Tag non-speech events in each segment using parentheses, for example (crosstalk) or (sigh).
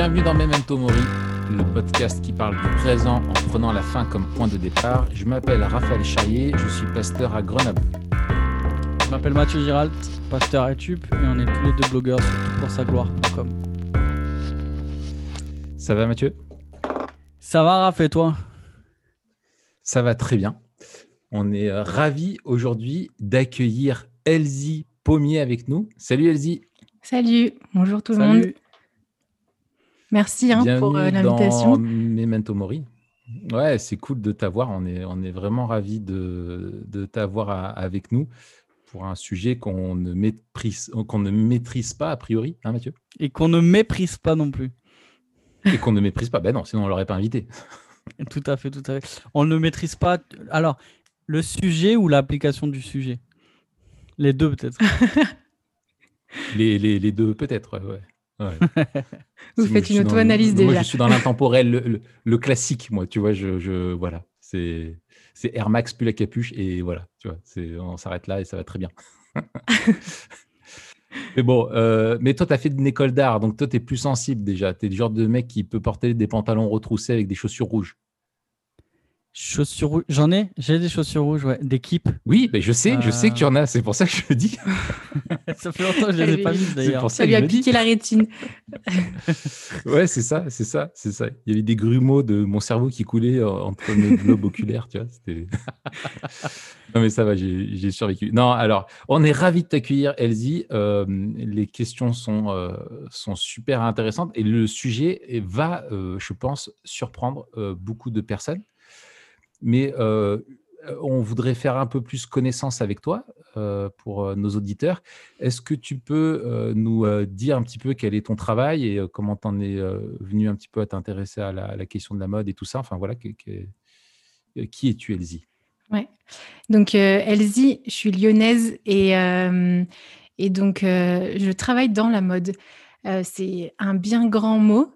Bienvenue dans Memento Mori, le podcast qui parle du présent en prenant la fin comme point de départ. Je m'appelle Raphaël Chaillet, je suis pasteur à Grenoble. Je m'appelle Mathieu Giralt, pasteur à YouTube, et on est tous les deux blogueurs sur toutpoursagloire.com. Ça va Mathieu? Ça va Raph et toi? Ça va très bien. On est euh, ravis aujourd'hui d'accueillir Elsie Pommier avec nous. Salut Elsie. Salut, bonjour tout le monde. Merci hein, pour euh, l'invitation. Memento Mori. Ouais, c'est cool de t'avoir. On est, on est vraiment ravis de, de t'avoir avec nous pour un sujet qu'on ne, maîtrise, qu'on ne maîtrise pas a priori, hein, Mathieu? Et qu'on ne méprise pas non plus. Et qu'on ne méprise pas. Ben non, sinon on l'aurait pas invité. (laughs) tout à fait, tout à fait. On ne maîtrise pas. Alors, le sujet ou l'application du sujet? Les deux peut-être. (laughs) (laughs) les, les, les, deux peut-être, ouais. (laughs) Vous faites une auto-analyse déjà. Moi, je suis dans l'intemporel, le, classique, moi, tu vois, je, je voilà, c'est Air Max plus la capuche et voilà, tu vois, on s'arrête là et ça va très bien. (laughs) mais bon, euh, mais toi, tu as fait une école d'art, donc toi, tu es plus sensible déjà. Tu es le genre de mec qui peut porter des pantalons retroussés avec des chaussures rouges. Chaussures rouges, j'en ai, j'ai des chaussures rouges, ouais, d'équipe. Oui, mais je sais, je sais que tu en as, c'est pour ça que je le dis. (laughs) ça fait longtemps que je les ai pas mises d'ailleurs. Ça, lui a piqué la rétine. (laughs) ouais, c'est ça, c'est ça, c'est ça. Il y avait des grumeaux de mon cerveau qui coulaient entre mes (laughs) globes oculaires, tu vois. non, mais ça va, j'ai survécu. Non, alors, on est ravis de t'accueillir, Elsie. Euh, les questions sont, euh, sont super intéressantes et le sujet va, euh, je pense, surprendre beaucoup de personnes mais on voudrait faire un peu plus connaissance avec toi pour nos auditeurs. Est-ce que tu peux nous dire un petit peu quel est ton travail et comment tu en es venu un petit peu à t'intéresser à, la, question de la mode et tout ça? Enfin voilà, qui es-tu, Elsie? Ouais. Donc Elsie, je suis lyonnaise et, et donc je travaille dans la mode. c'est un bien grand mot.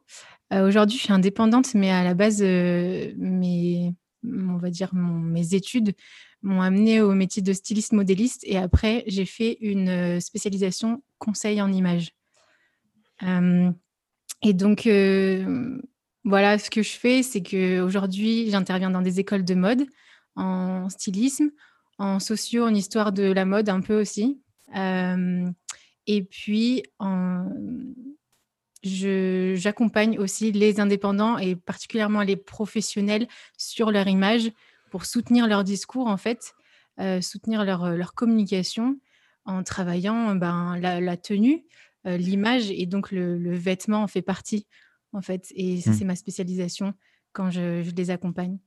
Aujourd'hui, je suis indépendante, mais à la base, mes on va dire, mes études m'ont amené au métier de styliste modéliste et après, j'ai fait une spécialisation conseil en images. et donc, voilà, ce que je fais, c'est qu'aujourd'hui, j'interviens dans des écoles de mode, en stylisme, en socio, en histoire de la mode un peu aussi. et puis, en, j'accompagne aussi les indépendants et particulièrement les professionnels sur leur image pour soutenir leur discours, en fait, euh, soutenir leur, euh, leur, communication en travaillant ben, la, tenue, euh, l'image et donc le, vêtement en fait partie, en fait. Et ça, mmh. c'est ma spécialisation quand je, les accompagne.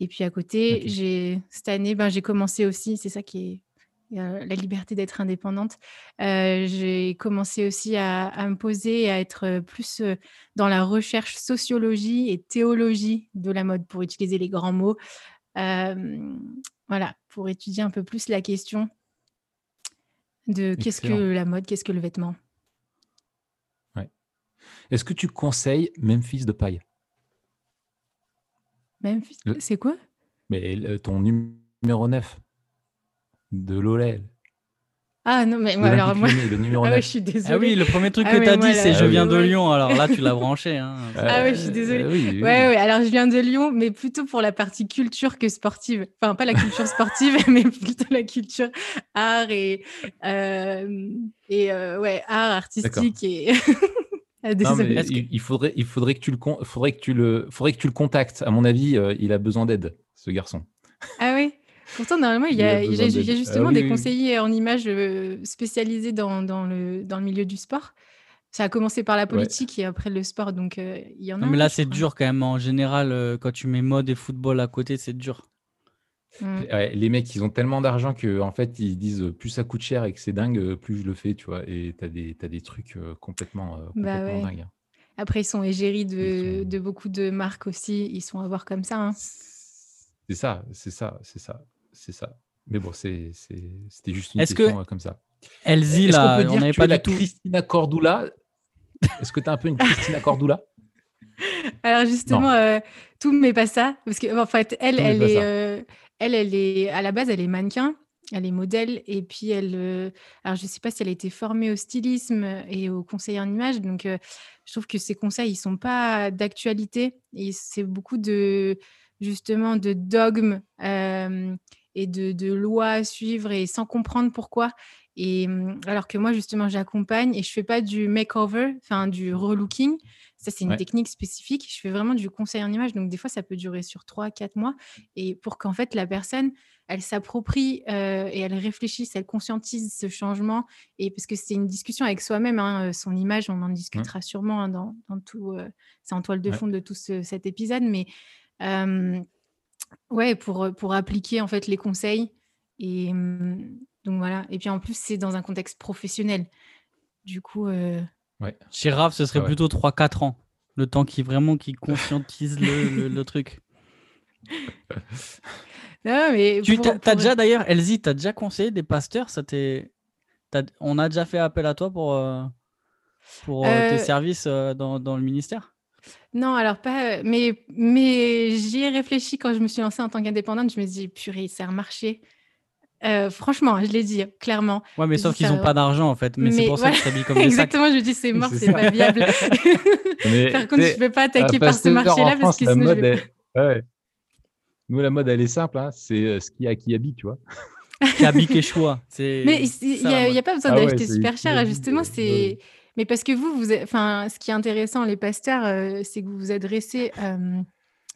Et puis à côté, j'ai cette année, ben, j'ai commencé aussi, c'est ça qui est la liberté d'être indépendante. j'ai commencé aussi à, me poser et à être plus dans la recherche sociologie et théologie de la mode, pour utiliser les grands mots. voilà, pour étudier un peu plus la question de qu'est-ce que la mode, qu'est-ce que le vêtement. Ouais. Est-ce que tu conseilles Memphis de paille? Memphis, c'est quoi? Mais ton numéro 9 de l'OLED. Ah non, mais alors moi, le numéro (laughs) ah je suis désolée. Ah oui, le premier truc ah que tu as dit, c'est je viens de Lyon. Alors là, tu l'as (laughs) branché. Hein. ah oui, je suis désolée. oui, Ouais, ouais, alors je viens de Lyon, mais plutôt pour la partie culture que sportive. Enfin, pas la culture sportive, (laughs) mais plutôt la culture art et, euh, et euh, ouais, art artistique et. non, mais il, faudrait, il faudrait que tu le, faudrait que tu le, faudrait que tu le contactes. À mon avis, euh, il a besoin d'aide, ce garçon. Ah oui? Pourtant, normalement, il y a, justement ah des conseillers en images euh, spécialisés dans, dans, le, dans le milieu du sport. Ça a commencé par la politique et après le sport, donc euh, il y en a. mais là, c'est dur quand même. En général, euh, quand tu mets mode et football à côté, c'est dur. Mmh. les mecs, ils ont tellement d'argent que en fait, ils disent plus ça coûte cher et que c'est dingue, plus je le fais, tu vois. Et tu as des, as des trucs complètement, bah complètement dingues. Hein. Après, ils sont égéris de, de, beaucoup de marques aussi. Ils sont à voir comme ça. Hein. C'est ça, c'est ça, c'est ça c'est ça. Mais bon, c'était juste une question euh, comme ça. Elsie, là, on, dire pas la Christina Cordula. Est-ce que tu as un peu une Christina Cordula? (laughs) Alors justement, euh, tout mais pas ça, parce que en fait, elle, elle est, euh, elle, elle est à la base, elle est mannequin elle est modèle et puis elle, alors je sais pas si elle a été formée au stylisme et au conseil en image, donc je trouve que ces conseils, ils sont pas d'actualité et c'est beaucoup de justement de dogmes, et de de lois à suivre et sans comprendre pourquoi et mmh, alors que moi, justement, j'accompagne et je fais pas du makeover, enfin du relooking. Ça, c'est une technique spécifique. Je fais vraiment du conseil en image. Donc, des fois, ça peut durer sur 3, 4 mois. Et pour qu'en fait, la personne, elle s'approprie euh, et elle réfléchisse, elle conscientise ce changement. Et parce que c'est une discussion avec soi-même, hein, euh, son image, on en mmh. discutera sûrement hein, dans, dans, tout. Euh, c'est en toile de fond de tout cet épisode. Mais ouais, pour, pour appliquer en fait les conseils. Et, mmh, donc voilà. Et puis en plus, c'est dans un contexte professionnel. Du coup. Euh... Ouais. Chez Raph, ce serait ah plutôt 3-4 ans. Le temps qui vraiment qui conscientise le, le, truc. (laughs) Non, mais tu as, déjà d'ailleurs, Elsie, tu as déjà conseillé des pasteurs? Ça On a déjà fait appel à toi pour, euh, pour euh, tes euh, services dans, dans, le ministère? Non, alors pas. Mais, mais j'y ai réfléchi quand je me suis lancée en tant qu'indépendante. Je me dis, purée, c'est un marché. Euh, franchement, je l'ai dit clairement. Ouais, mais sauf qu'ils n'ont pas d'argent en fait. Mais, c'est pour ça que ça s'habille comme Exactement, je dis c'est mort, c'est pas viable. (laughs) Par contre, je ne peux pas attaquer par ce marché-là parce que sinon je vais... ouais. Nous, la mode, elle est simple. Hein. C'est euh, ce qui a qui habite, tu vois. qui habite et choix. Mais il n'y a, pas besoin ah d'acheter super cher. Justement, c'est. Mais parce que vous, vous, enfin, ce qui est intéressant, les pasteurs, euh, c'est que vous vous adressez.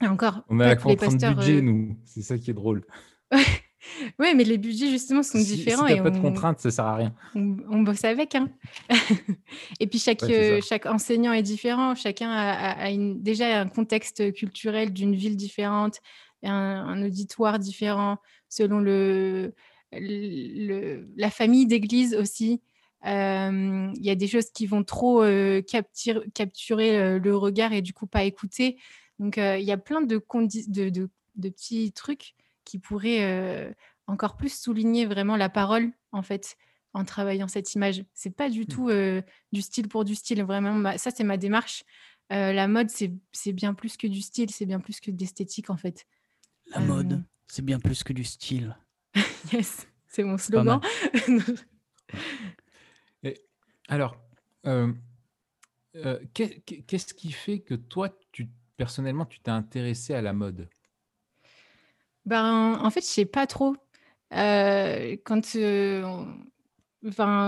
encore. On a la contrainte budget, nous. C'est ça qui est drôle. (laughs) Oui, mais les budgets, justement, sont différents. Si et pas de contraintes, ça sert à rien. On, bosse avec. Hein. (laughs) et puis, chaque, chaque enseignant est différent. Chacun a, une, déjà un contexte culturel d'une ville différente, un, auditoire différent, selon le, le la famille d'église aussi. Il y a des choses qui vont trop capturer, capturer le regard et du coup pas écouter. Donc, il y a plein de, de, de, de petits trucs qui pourrait euh, encore plus souligner vraiment la parole, en fait, en travaillant cette image. C'est pas du mmh. tout euh, du style pour du style, vraiment. ça, c'est ma démarche. Euh, la mode, c'est bien plus que du style, c'est bien plus que d'esthétique, en fait. La mode, c'est bien plus que du style. (laughs) yes, c'est mon slogan. (laughs) alors, qu'est-ce qui fait que toi, tu, personnellement, tu t'es intéressé à la mode? Ben, en fait, je sais pas trop. Euh,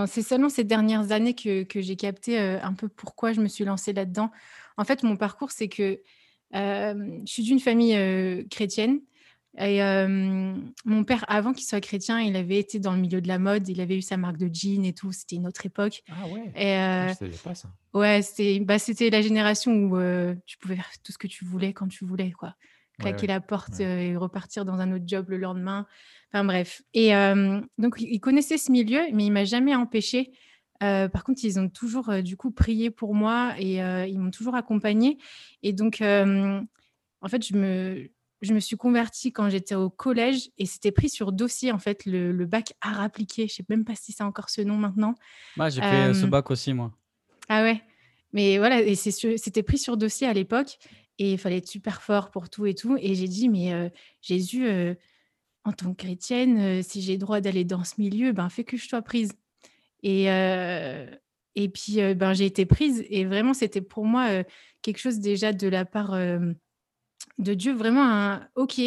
c'est seulement ces dernières années que que j'ai capté, un peu pourquoi je me suis lancée là-dedans. En fait, mon parcours, c'est que, je suis d'une famille, chrétienne et mon père, avant qu'il soit chrétien, il avait été dans le milieu de la mode. Il avait eu sa marque de jeans et tout. C'était une autre époque Ah ouais? et ah, savais pas ça. ouais, c'était bah, la génération où, tu pouvais faire tout ce que tu voulais quand tu voulais, quoi claquer la porte et repartir dans un autre job le lendemain. Enfin bref. Et donc, il connaissait ce milieu, mais il m'a jamais empêché. par contre, ils ont toujours du coup prié pour moi et ils m'ont toujours accompagnée. Et donc, en fait, je me, je me suis convertie quand j'étais au collège et c'était pris sur dossier, en fait, le, le bac art appliqué. Je sais même pas si c'est encore ce nom maintenant. Moi, j'ai fait ce bac aussi, moi. Ah ouais. Mais voilà, et c'était pris sur dossier à l'époque et il fallait être super fort pour tout et tout. Et j'ai dit, mais Jésus, en tant que chrétienne, si j'ai le droit d'aller dans ce milieu, ben fais que je sois prise. Et, et puis, ben, j'ai été prise. Et vraiment, c'était pour moi quelque chose déjà de la part de Dieu, vraiment un OK,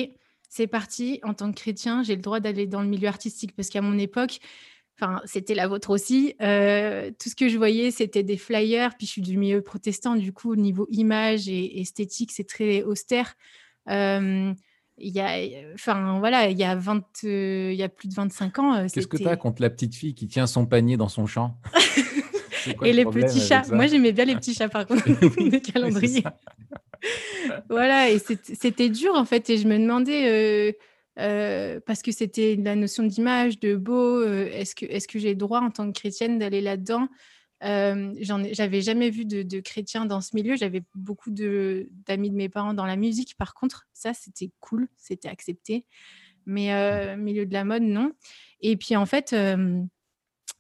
c'est parti, en tant que chrétien, j'ai le droit d'aller dans le milieu artistique. Parce qu'à mon époque, Enfin, c'était la vôtre aussi. Euh, tout ce que je voyais, c'était des flyers. Puis je suis du milieu protestant, du coup, au niveau image et esthétique, c'est très austère. Euh, il y a, enfin voilà, il y a 20, euh, il y a plus de 25 ans. Qu'est-ce que tu as contre la petite fille qui tient son panier dans son champ? (laughs) Et les petits chats. Moi, j'aimais bien les petits chats, par contre, (laughs) les calendriers. (laughs) voilà, et c'était dur en fait. Et je me demandais parce que c'était la notion d'image, de beau. est-ce que, est que j'ai le droit en tant que chrétienne d'aller là-dedans? J'avais jamais vu de, chrétiens dans ce milieu. J'avais beaucoup d'amis de, mes parents dans la musique. Par contre, ça, c'était cool, c'était accepté. Mais milieu de la mode, non. Et puis, en fait,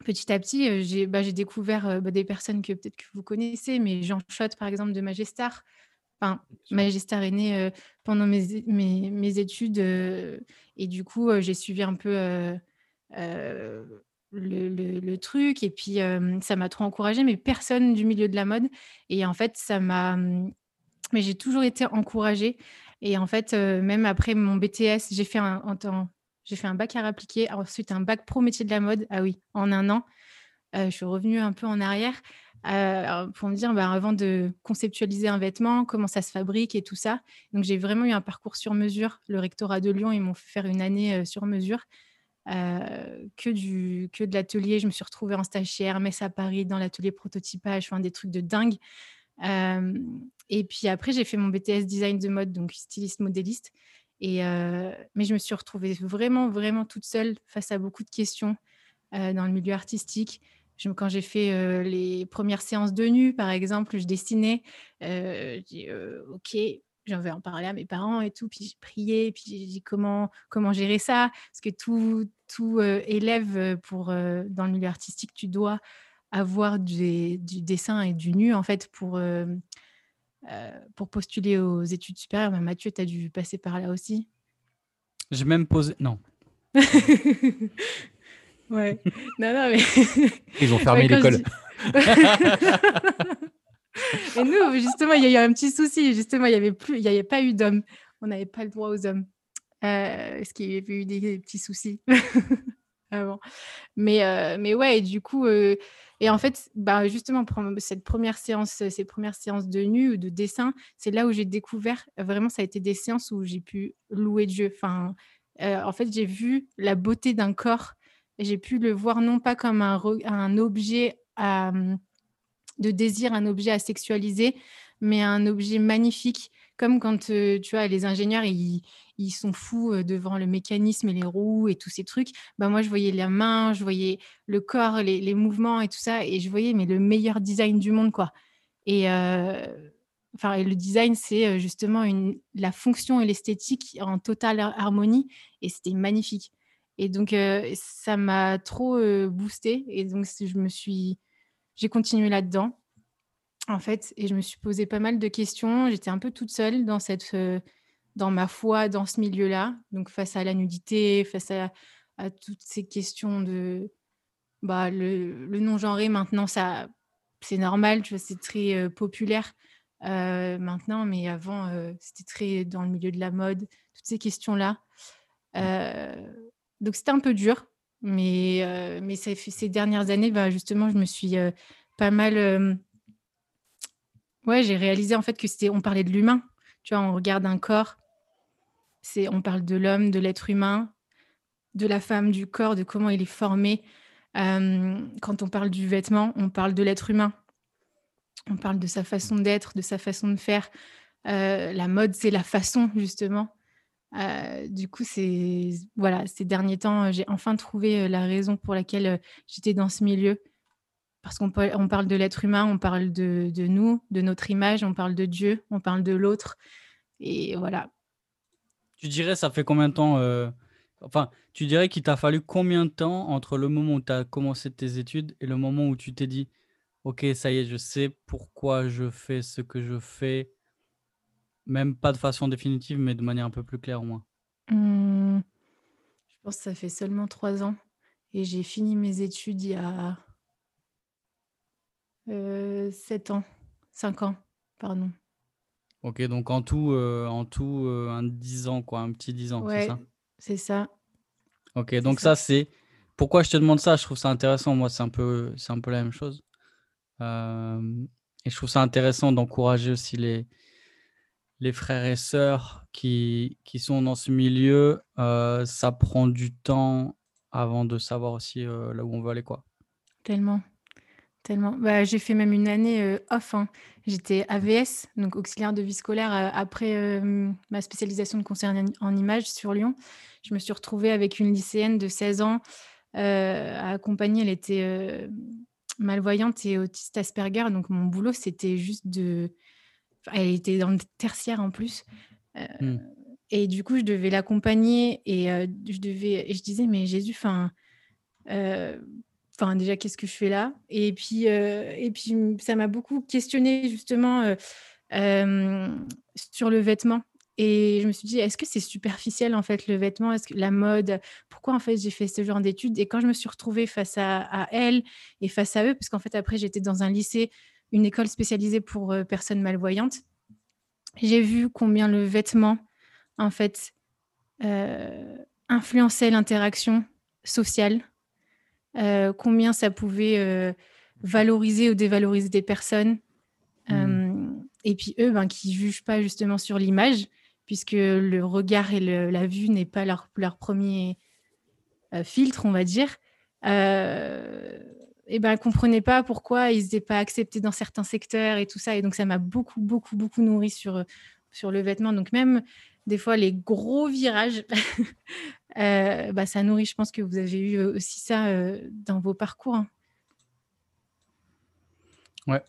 petit à petit, j'ai bah, découvert bah, des personnes que peut-être que vous connaissez, mais Jean Schott, par exemple, de Magestar. Enfin, Magestar est né pendant mes, mes, mes études et du coup, j'ai suivi un peu le, truc. Et puis, ça m'a trop encouragée, mais personne du milieu de la mode. Et en fait, ça m'a. Mais j'ai toujours été encouragée. Et en fait, même après mon BTS, j'ai fait un, j'ai fait un bac à appliqué, ensuite un bac pro métier de la mode. Ah oui, en un an. je suis revenue un peu en arrière pour me dire, bah, avant de conceptualiser un vêtement, comment ça se fabrique et tout ça. Donc, j'ai vraiment eu un parcours sur mesure. Le rectorat de Lyon, ils m'ont fait faire une année sur mesure. que, du, que de l'atelier. Je me suis retrouvée en stage chez Hermès à Paris, dans l'atelier prototypage, enfin, des trucs de dingue. et puis après, j'ai fait mon BTS design de mode, donc styliste modéliste. Et, mais je me suis retrouvée vraiment, vraiment toute seule face à beaucoup de questions dans le milieu artistique quand j'ai fait les premières séances de nu, par exemple, je dessinais. Euh, j'ai ok, j'en vais en parler à mes parents et tout. Puis j'ai prié, puis j'ai dit comment, comment gérer ça. Parce que tout, tout élève pour, dans le milieu artistique, tu dois avoir du dessin et du nu, en fait, pour, pour postuler aux études supérieures. Bah, Mathieu, tu as dû passer par là aussi. J'ai même posé. Non. (laughs) Ouais. Non, non, mais. (laughs) Ils ont fermé l'école. (laughs) Et nous, justement, il y a eu un petit souci. Justement, il n'y avait, plus, il y avait pas eu d'hommes. On n'avait pas le droit aux hommes. Euh, ce qu'il y avait eu des, petits soucis Mais, euh, mais ouais, et du coup, euh, et en fait, bah, justement, cette première séance, ces premières séances de nu ou de dessin, c'est là où j'ai découvert, vraiment, ça a été des séances où j'ai pu louer Dieu. Enfin, en fait, j'ai vu la beauté d'un corps j'ai pu le voir non pas comme un, objet hum, de désir, un objet à sexualiser, mais un objet magnifique, comme quand tu vois les ingénieurs ils, ils, sont fous devant le mécanisme et les roues et tous ces trucs. Bah moi je voyais la main, je voyais le corps, les, mouvements et tout ça, et je voyais mais le meilleur design du monde quoi. Et enfin le design c'est justement la fonction et l'esthétique en totale harmonie, et c'était magnifique. Et donc, ça m'a trop boosté. Et donc, je me suis, j'ai continué là-dedans, en fait, et je me suis posé pas mal de questions. J'étais un peu toute seule dans cette, dans ma foi, dans ce milieu-là. Donc, face à la nudité, face à, toutes ces questions de, bah, le, le non-genré, maintenant, ça, c'est normal, tu vois, c'est très populaire. maintenant, mais avant, c'était très dans le milieu de la mode, toutes ces questions-là. Donc c'était un peu dur, mais, euh, mais ces dernières années, bah, justement, je me suis euh, pas mal. Euh, ouais, j'ai réalisé en fait que c'était. On parlait de l'humain. Tu vois, on regarde un corps, c'est on parle de l'homme, de l'être humain, de la femme, du corps, de comment il est formé. quand on parle du vêtement, on parle de l'être humain. On parle de sa façon d'être, de sa façon de faire. la mode, c'est la façon, justement. Euh, du coup, c'est voilà, ces derniers temps, j'ai enfin trouvé euh, la raison pour laquelle euh, j'étais dans ce milieu. Parce qu'on on parle de l'être humain, on parle de, de, nous, de notre image, on parle de Dieu, on parle de l'autre. Et voilà. Tu dirais, ça fait combien de temps Enfin, tu dirais qu'il t'a fallu combien de temps entre le moment où tu as commencé tes études et le moment où tu t'es dit, OK, ça y est, je sais pourquoi je fais ce que je fais même pas de façon définitive, mais de manière un peu plus claire au moins. Mmh. je pense que ça fait seulement trois ans et j'ai fini mes études il y a euh, sept ans, cinq ans, pardon. Ok, donc en tout, euh, en tout euh, un dix ans, quoi, un petit dix ans, c'est ça? c'est ça. Ok, donc ça, c'est... Pourquoi je te demande ça? Je trouve ça intéressant. Moi, c'est un peu, un peu la même chose. et je trouve ça intéressant d'encourager aussi les, les frères et sœurs qui, qui sont dans ce milieu, euh, ça prend du temps avant de savoir aussi euh, là où on veut aller. Quoi. Tellement. Tellement. Bah, j'ai fait même une année euh, off. Hein. J'étais AVS, donc auxiliaire de vie scolaire, après ma spécialisation de conseil en, images sur Lyon. Je me suis retrouvée avec une lycéenne de 16 ans à accompagner. Elle était malvoyante et autiste Asperger. Donc mon boulot, c'était juste de elle était dans le tertiaire en plus. Euh, mmh. Et du coup, je devais l'accompagner et euh, je devais, et je disais, mais Jésus, enfin, euh, enfin déjà, qu'est-ce que je fais là? Et puis, et puis, ça m'a beaucoup questionné justement sur le vêtement. Et je me suis dit, est-ce que c'est superficiel en fait le vêtement, est-ce que la mode, pourquoi en fait j'ai fait ce genre d'études? Et quand je me suis retrouvée face à, à elle et face à eux, parce qu'en fait après j'étais dans un lycée, une école spécialisée pour euh, personnes malvoyantes, j'ai vu combien le vêtement en fait euh, influençait l'interaction sociale, euh, combien ça pouvait valoriser ou dévaloriser des personnes. Mmh. et puis eux, ben, qui jugent pas justement sur l'image, puisque le regard et la vue n'est pas leur, leur premier euh, filtre, on va dire, euh, et ben, comprenaient pas pourquoi ils n'étaient pas acceptés dans certains secteurs et tout ça. Et donc, ça m'a beaucoup, beaucoup, beaucoup nourri sur, sur le vêtement. Donc, même des fois, les gros virages, (laughs) euh, bah, ça nourrit. Je pense que vous avez eu aussi ça euh, dans vos parcours. Hein. Ouais.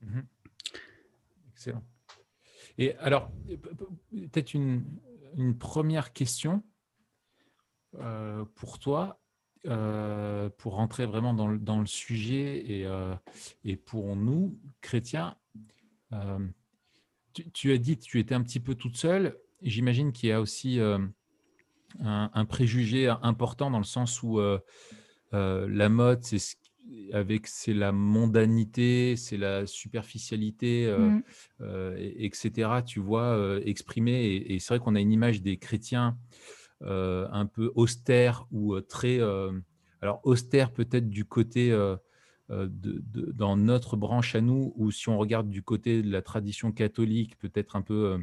Mmh Excellent. Et alors, peut-être une, première question euh, pour toi, euh, pour rentrer vraiment dans le, sujet et, euh, et, pour nous, chrétiens. Tu, as dit que tu étais un petit peu toute seule. J'imagine qu'il y a aussi un, un, préjugé important dans le sens où la mode, c'est ce avec c'est la mondanité, c'est la superficialité, euh, mmh. euh, etc. Tu vois, euh, exprimé. Et, c'est vrai qu'on a une image des chrétiens un peu austères ou très. alors, austère peut-être du côté. De, dans notre branche à nous, ou si on regarde du côté de la tradition catholique, peut-être un peu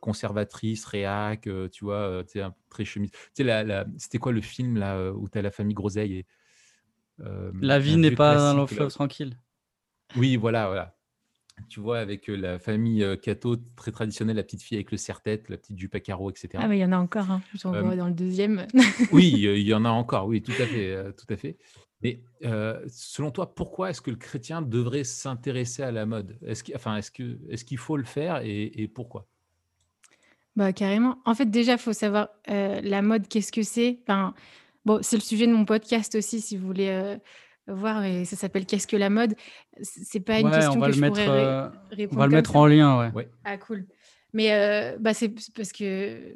conservatrice, réac, tu vois, très chemise. Tu sais, c'était quoi le film là où tu as la famille Groseille et, euh, la vie n'est pas un long fleuve tranquille. Oui, voilà, voilà. Tu vois, avec euh, la famille euh, Cato, très traditionnelle, la petite fille avec le serre-tête, la petite jupe à carreaux, etc. Ah, mais il y en a encore, hein. j'en vois dans le deuxième. oui, (laughs) il y en a encore, oui, tout à fait. tout à fait. Mais selon toi, pourquoi est-ce que le chrétien devrait s'intéresser à la mode? Est-ce qu'il enfin, est que, est qu'il faut le faire et, pourquoi? Bah, Carrément. En fait, déjà, il faut savoir la mode, qu'est-ce que c'est? Enfin, Bon, c'est le sujet de mon podcast aussi, si vous voulez euh, voir, et ça s'appelle Qu'est-ce que la mode? C'est pas une question que je pourrais euh, répondre. On va le mettre en lien, ouais. Ah, cool. Mais euh, bah, c'est parce que,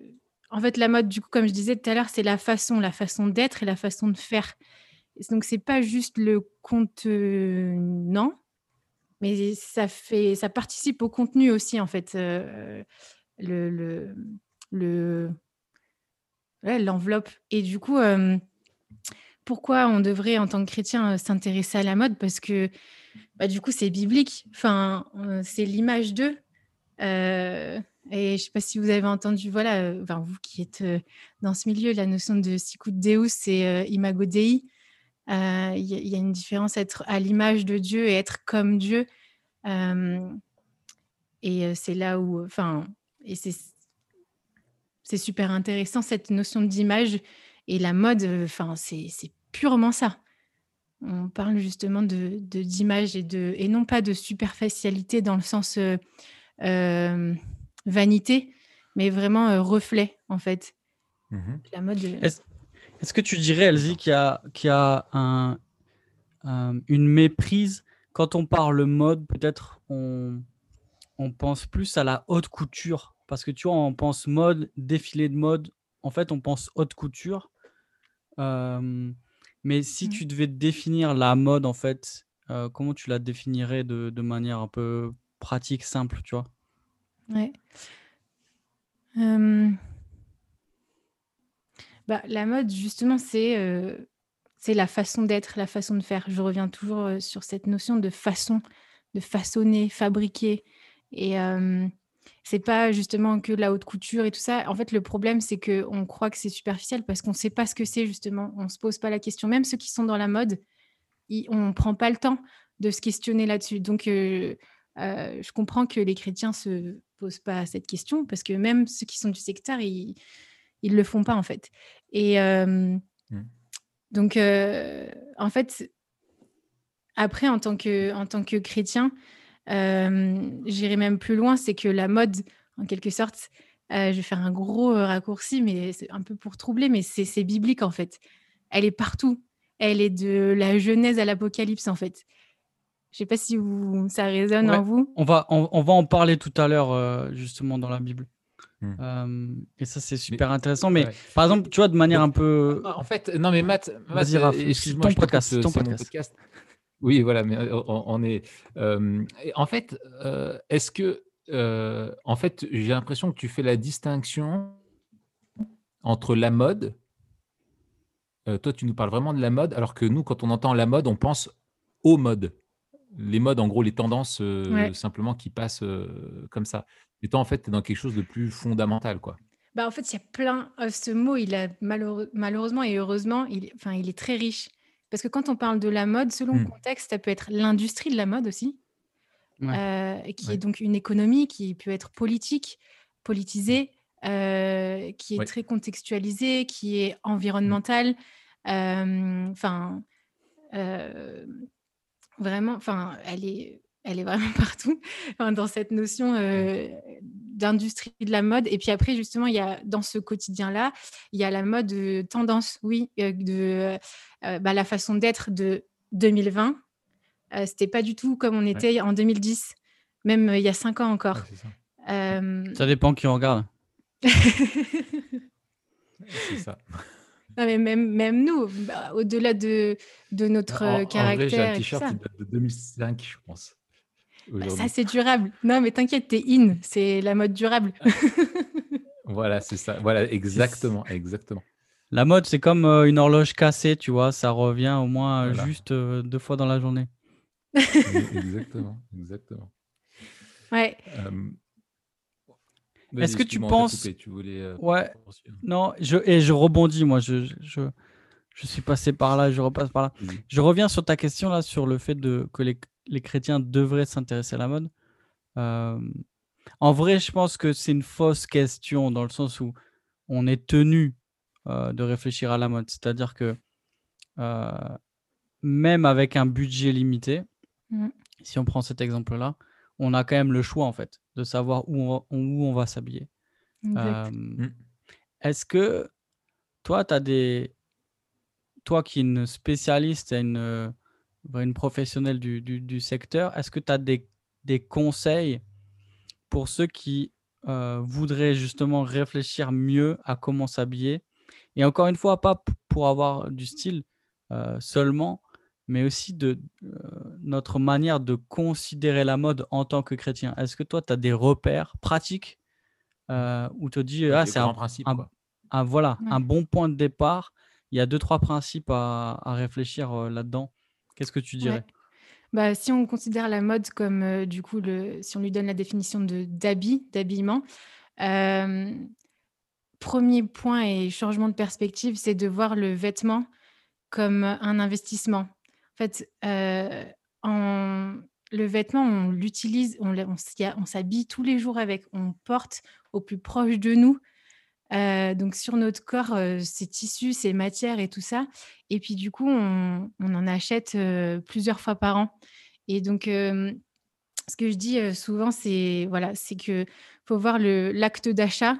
en fait, la mode, du coup, comme je disais tout à l'heure, c'est la façon, la façon d'être et la façon de faire. Donc, c'est pas juste le contenant, mais ça, fait, ça participe au contenu aussi, en fait. le, le, le l'enveloppe. Et du coup, pourquoi on devrait, en tant que chrétien, s'intéresser à la mode? Parce que, bah, du coup, c'est biblique. Enfin, c'est l'image d'eux. et je ne sais pas si vous avez entendu, voilà, vous qui êtes dans ce milieu, la notion de sicut deus, c'est imago dei. Il y, a une différence être à l'image de Dieu et être comme Dieu. et c'est là où, enfin, et c'est c'est super intéressant cette notion d'image et la mode, enfin c'est purement ça. On parle justement de d'image et de et non pas de superficialité dans le sens vanité, mais vraiment reflet en fait. Mmh la mode. Est-ce que tu dirais, Elsie, qu'il y a, qu'il y a un, une méprise quand on parle mode Peut-être on, on pense plus à la haute couture? Parce que tu vois, on pense mode, défilé de mode. En fait, on pense haute couture. mais si mmh. tu devais définir la mode, en fait, comment tu la définirais de, manière un peu pratique, simple, tu vois? Ouais. Bah, la mode, justement, c'est c'est la façon d'être, la façon de faire. Je reviens toujours sur cette notion de façon, de façonner, fabriquer. Et, c'est pas justement que la haute couture et tout ça. En fait, le problème, c'est qu'on croit que c'est superficiel parce qu'on ne sait pas ce que c'est, justement. On ne se pose pas la question. Même ceux qui sont dans la mode, on ne prend pas le temps de se questionner là-dessus. Donc, euh, euh, je comprends que les chrétiens se posent pas cette question parce que même ceux qui sont du secteur, ils ne le font pas, en fait. Et mmh. donc, en fait, après, en tant que, en tant que chrétien, J'irai même plus loin, c'est que la mode, en quelque sorte, je vais faire un gros raccourci, mais c'est un peu pour troubler, mais c'est biblique en fait. Elle est partout. Elle est de la Genèse à l'Apocalypse en fait. Je sais pas si vous, ça résonne en vous. On va, on, va en parler tout à l'heure justement dans la Bible. Hmm. Euh, et ça, c'est Mais super intéressant. Mais ouais. par exemple, tu vois, de manière un peu. En fait, non, mais Matt, Matt, euh, c'est excuse-moi, ton podcast, euh, ton podcast. podcast. Oui, voilà, mais on, on est. euh, en fait, euh, est-ce que. en fait, j'ai l'impression que tu fais la distinction entre la mode. toi, tu nous parles vraiment de la mode, alors que nous, quand on entend la mode, on pense aux modes. Les modes, en gros, les tendances euh, Ouais. simplement qui passent euh, comme ça. Et toi, en fait, tu es dans quelque chose de plus fondamental, quoi. Bah, en fait, il y a plein. euh, ce mot, il a malheureux- malheureusement et heureusement, il, enfin, il est très riche. Parce que quand on parle de la mode, selon le Hmm. contexte, ça peut être l'industrie de la mode aussi, Ouais. euh, qui Ouais. est donc une économie qui peut être politique, politisée, euh, qui est Ouais. très contextualisée, qui est Hmm. environnementale. Enfin, euh, vraiment, enfin, elle est, elle est vraiment (laughs) partout enfin, dans cette notion euh, d'industrie de la mode. Et puis après, justement, il y a dans ce quotidien-là, il y a la mode euh, tendance, oui, euh, de euh, bah, la façon d'être de 2020. Euh, C'était pas du tout comme on était en 2010, même euh, il y a cinq ans encore. ça. Euh, Ça dépend qui on regarde. (laughs) (laughs) C'est ça. Non, mais même, même nous, bah, au-delà de, de notre En, euh, en vrai, j'ai un caractère t-shirt ça. qui date de 2005, je pense. Bah, ça, c'est durable. Non, mais t'inquiète, t'es in. C'est la mode durable. (laughs) Voilà, c'est ça. Voilà, exactement, exactement. La mode, c'est comme euh, une horloge cassée, tu vois. Ça revient au moins Voilà. juste euh, deux fois dans la journée. Exactement, exactement. ouais. Euh, Est-ce que tu penses- coupé, tu voulais euh, Ouais, non, je, et je rebondis, moi. Je, je, je, je suis passé par là, je repasse par là. Je reviens sur ta question là, sur le fait de, que les, les chrétiens devraient s'intéresser à la mode. Euh, en vrai, je pense que c'est une fausse question dans le sens où on est tenu euh, de réfléchir à la mode. C'est-à-dire que euh, même avec un budget limité, Mhm. si on prend cet exemple-là, on a quand même le choix en fait de savoir où on va, où on va s'habiller. Euh, Est-ce que toi, tu as des. Toi qui es une spécialiste, et une, euh, une professionnelle du, du- du secteur, est-ce que tu as des, des conseils pour ceux qui euh, voudraient justement réfléchir mieux à comment s'habiller? Et encore une fois, pas pour avoir du style euh, seulement, mais aussi de euh, notre manière de considérer la mode en tant que chrétien. Est-ce que toi, tu as des repères pratiques euh, où tu te dis, ah, c'est un, grands principes, un- un- voilà, Ouais. un bon point de départ. Il y a deux, trois principes à, à réfléchir euh, là-dedans. Qu'est-ce que tu dirais? Ouais. Bah, si on considère la mode comme, euh, du coup, le, si on lui donne la définition de d'habit, d'habillement, euh, premier point et changement de perspective, c'est de voir le vêtement comme un investissement. En fait, euh, en- le vêtement, on l'utilise, on, on s'habille tous les jours avec, on porte au plus proche de nous. Euh, donc sur notre corps, euh, ces tissus, ces matières et tout ça. Et puis du coup, on, en achète euh, plusieurs fois par an. Et donc, euh, ce que je dis euh, souvent, c'est voilà, c'est que faut voir l'acte d'achat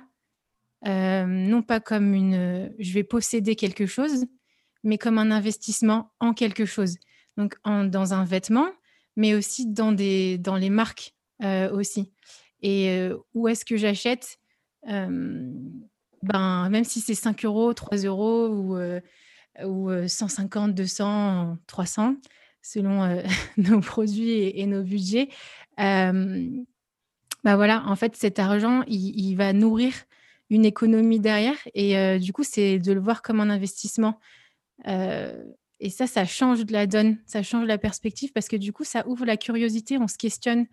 euh, non pas comme une, euh, je vais posséder quelque chose, mais comme un investissement en quelque chose. Donc dans un vêtement, mais aussi dans les marques euh, aussi. Et euh, où est-ce que j'achète Euh, Ben même si c'est 5 euros, 3 euros ou ou euh, 150, 200, 300, selon (laughs) nos produits et, nos budgets. Bah voilà, en fait, cet argent, il, va nourrir une économie derrière. Et du coup, c'est de le voir comme un investissement. Euh, et ça, ça change de la donne, ça change la perspective parce que du coup, ça ouvre la curiosité, on se questionne.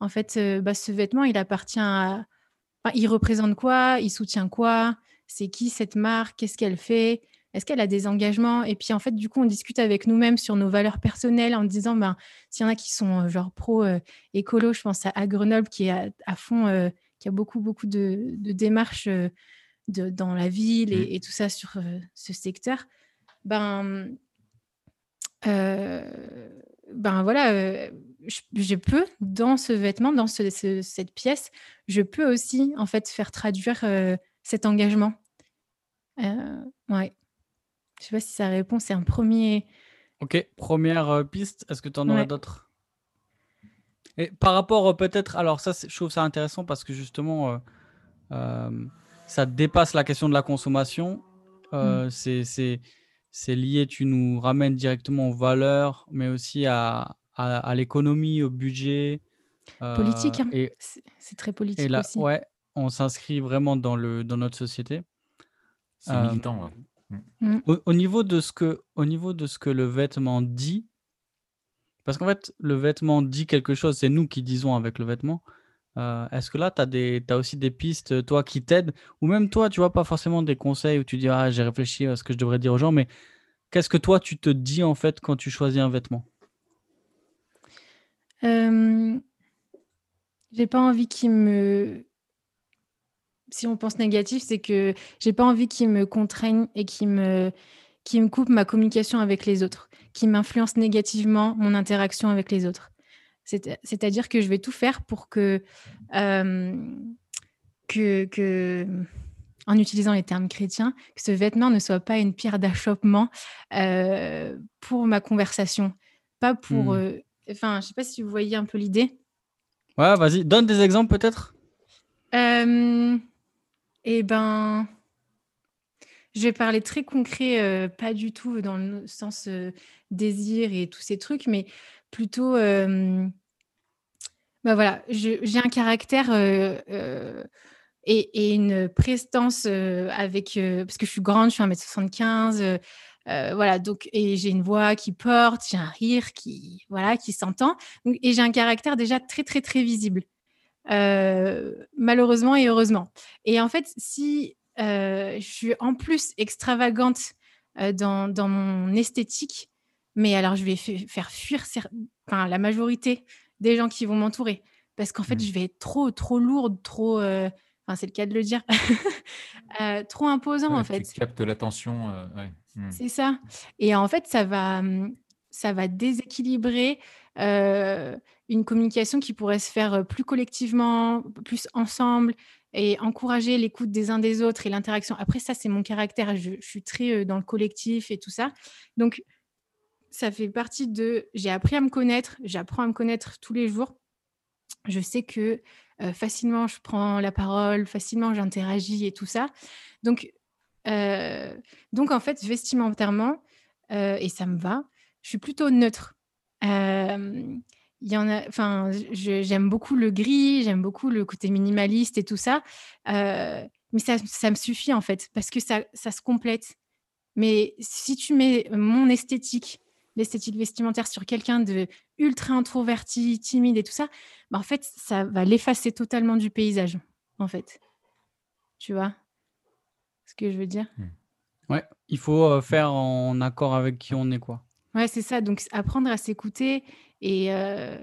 En fait, euh, bah, ce vêtement, il appartient à... enfin, il représente quoi? Il soutient quoi? C'est qui cette marque? Qu'est-ce qu'elle fait? Est-ce qu'elle a des engagements? Et puis, en fait, du coup, on discute avec nous-mêmes sur nos valeurs personnelles en disant, ben, s'il y en a qui sont euh, genre pro euh, écolo, je pense à, à Grenoble qui est à, à fond, qui a beaucoup, beaucoup de, de démarches de, dans la ville et, Mm. et tout ça sur ce secteur. Ben, euh, ben voilà, euh, je, je peux, dans ce vêtement, dans ce- ce- cette pièce, je peux aussi, en fait, faire traduire euh, cet engagement. Ouais. Je sais pas si ça répond, c'est un premier... Ok, première piste, est-ce que tu en aurais Ouais. d'autres? Et par rapport peut-être, alors ça, je trouve ça intéressant parce que justement, ça dépasse la question de la consommation. C'est- c'est lié, tu nous ramènes directement aux valeurs, mais aussi à, à, à l'économie, au budget. euh, Politique, hein. et, C'est très et politique là, aussi. ouais, on s'inscrit vraiment dans, le, dans notre société. C'est Euh, militant. ouais. Au, au niveau de ce que, au niveau de ce que le vêtement dit, parce qu'en fait, le vêtement dit quelque chose, c'est nous qui disons avec le vêtement. Euh, Est-ce que là, tu as, aussi des pistes, toi, qui t'aident? Ou même toi, tu vois, pas forcément des conseils où tu dis, ah, j'ai réfléchi à ce que je devrais dire aux gens, mais qu'est-ce que toi, tu te dis en fait quand tu choisis un vêtement? J'ai pas envie qu'il me. Si on pense négatif, c'est que j'ai pas envie qu'il me contraigne et qu'il me, qu'il me coupe ma communication avec les autres, qu'il m'influence négativement mon interaction avec les autres. C'est- C'est-à-dire que je vais tout faire pour que, euh, que, que, en utilisant les termes chrétiens, que ce vêtement ne soit pas une pierre d'achoppement euh, pour ma conversation, pas pour. Hmm. euh, Enfin, je sais pas si vous voyez un peu l'idée. Ouais, vas-y, donne des exemples peut-être Euh, eh ben, je vais parler très concret, euh, pas du tout dans le sens euh, désir et tous ces trucs, mais plutôt, euh, bah voilà, j'ai un caractère euh, euh, et, une prestance avec, parce que je suis grande, je suis 1m75, euh, euh, voilà, donc, et j'ai une voix qui porte, j'ai un rire qui, voilà, qui s'entend, et j'ai un caractère déjà très, très, très visible. Malheureusement et heureusement. Et en fait, si je suis en plus extravagante dans, dans mon esthétique, mais alors je vais fa- faire fuir enfin, la majorité des gens qui vont m'entourer. Parce qu'en fait, Mm. je vais être trop, trop lourde, trop. euh, Enfin, c'est le cas de le dire. (laughs) euh, trop imposant, Ouais, en fait. Tu captes l'attention. euh, ouais. Hmm. C'est ça. Et en fait, ça va, hum, ça va déséquilibrer euh, une communication qui pourrait se faire plus collectivement, plus ensemble et encourager l'écoute des uns des autres et l'interaction. Après, ça, c'est mon caractère. Je, je suis très dans le collectif et tout ça. Donc, ça fait partie de... J'ai appris à me connaître, j'apprends à me connaître tous les jours. Je sais que euh, facilement, je prends la parole, facilement, j'interagis et tout ça. Donc, euh, donc, en fait, vestimentairement, euh, et ça me va, je suis plutôt neutre. Il y enfin, j'aime beaucoup le gris, j'aime beaucoup le côté minimaliste et tout ça, mais ça, ça me suffit en fait, parce que ça, ça se complète. Mais si tu mets mon esthétique, l'esthétique vestimentaire sur quelqu'un de ultra introverti, timide et tout ça, bah, en fait, ça va l'effacer totalement du paysage, en fait. Tu vois ce que je veux dire? Ouais, il faut euh, faire en accord avec qui on est, quoi. Ouais, c'est ça. Donc, apprendre à s'écouter et, euh,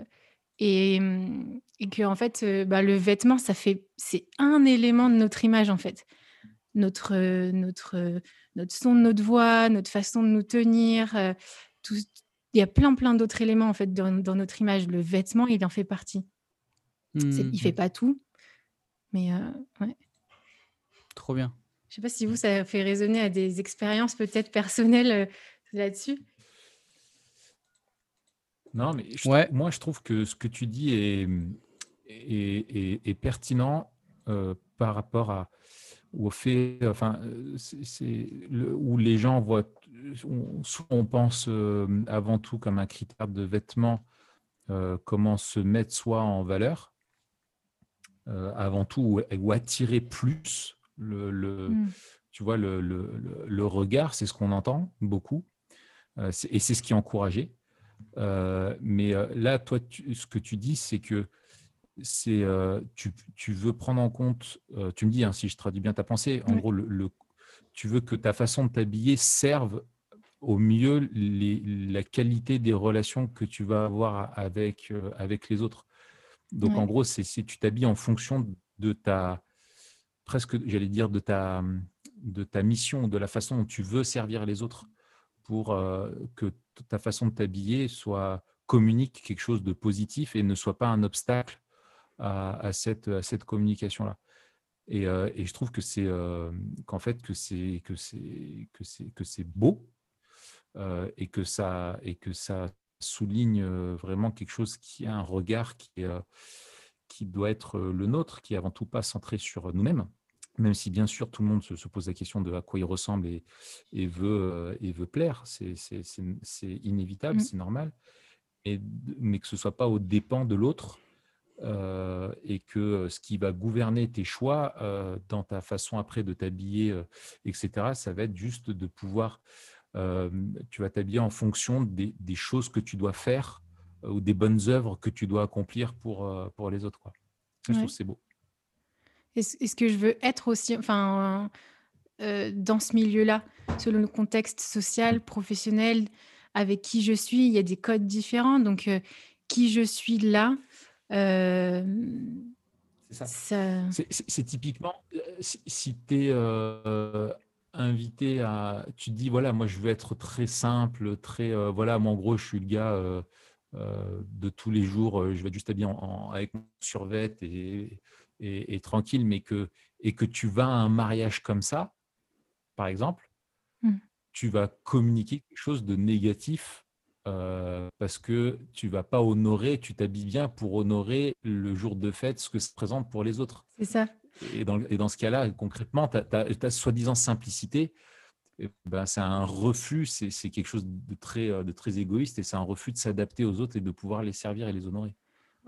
et, hum, et que, en fait, euh, bah, le vêtement, ça fait, c'est un élément de notre image, en fait. Notre, notre, notre son de notre voix, notre façon de nous tenir, euh, tout, il y a plein, plein d'autres éléments, en fait, dans, dans notre image. Le vêtement, il en fait partie. Hmm, il fait pas tout, mais euh, ouais. Trop bien. Je sais pas si vous, ça fait résonner à des expériences peut-être personnelles euh, là-dessus. Non, mais je- Ouais. moi, je trouve que ce que tu dis est, est, est- est pertinent euh, par rapport à, au fait, enfin, euh, c'est c'est le- où les gens voient, on, on pense euh, avant tout comme un critère de vêtement, euh, comment se mettre soi en valeur, euh, avant tout, ou, ou attirer plus le, le- Mm. tu vois, le, le- regard, c'est ce qu'on entend beaucoup, c'est- et c'est ce qui est encouragé. Mais là, toi, tu- ce que tu dis, c'est que c'est euh, tu, tu veux prendre en compte, euh, tu me dis, hein, si je traduis bien ta pensée, en gros, le, le- tu veux que ta façon de t'habiller serve au mieux les- la qualité des relations que tu vas avoir avec, euh, avec les autres. Donc, en gros, c'est si tu t'habilles en fonction de ta, presque, j'allais dire, de ta, de ta mission, de la façon dont tu veux servir les autres pour que ta façon de t'habiller soit communique quelque chose de positif et ne soit pas un obstacle à, à cette, à cette communication-là. Et, euh, et je trouve que c'est euh, qu'en fait que c'est que c'est que c'est que c'est beau euh, et que ça et que ça souligne vraiment quelque chose qui a un regard qui est, qui doit être le nôtre, qui est avant tout pas centré sur nous-mêmes, même si bien sûr tout le monde se, pose la question de à quoi il ressemble et, veut, et veut plaire, c'est inévitable, mmh. c'est normal, mais que ce ne soit pas aux dépens de l'autre euh, et que ce qui va gouverner tes choix euh, dans ta façon après de t'habiller, euh, etc., ça va être juste de pouvoir, tu vas t'habiller en fonction des, choses que tu dois faire ou des bonnes œuvres que tu dois accomplir pour, pour les autres. Quoi. Je trouve c'est beau. Est-ce que je veux être aussi, enfin, dans ce milieu-là, selon le contexte social, professionnel, avec qui je suis, il y a des codes différents. Donc, qui je suis là, c'est ça. C'est typiquement, si, tu es invité à. Tu te dis, voilà, moi, je veux être très simple, très. voilà, moi, en gros, je suis le gars de tous les jours, je vais juste habiller avec mon survêt et, et, tranquille, mais que, et que tu vas à un mariage comme ça, par exemple, mmh. tu vas communiquer quelque chose de négatif euh, parce que tu vas pas honorer, tu t'habilles bien pour honorer le jour de fête, ce que ça présente pour les autres. C'est ça. Et dans, et dans ce cas-là, concrètement, ta soi-disant simplicité, ben, c'est un refus, c'est quelque chose de très, euh, de très égoïste et c'est un refus de s'adapter aux autres et de pouvoir les servir et les honorer.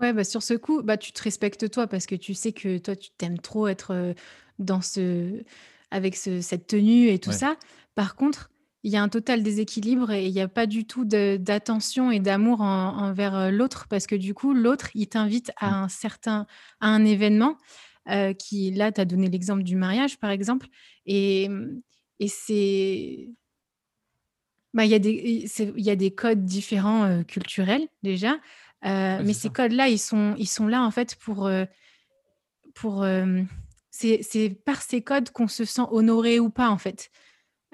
Ouais, bah sur ce coup, bah, tu te respectes toi parce que tu sais que toi, tu t'aimes trop être euh, dans ce, avec ce, cette tenue et tout ça. Par contre, il y a un total déséquilibre et il n'y a pas du tout d'attention et d'amour envers euh, l'autre parce que du coup, l'autre, il t'invite à mmh. un certain à un événement euh, qui, là, tu as donné l'exemple du mariage, par exemple, et, et c'est... Bah, il, y a des, il y a des codes différents euh, culturels déjà, mais ces codes-là, ils sont, ils sont là en fait pour... pour c'est par ces codes qu'on se sent honoré ou pas en fait.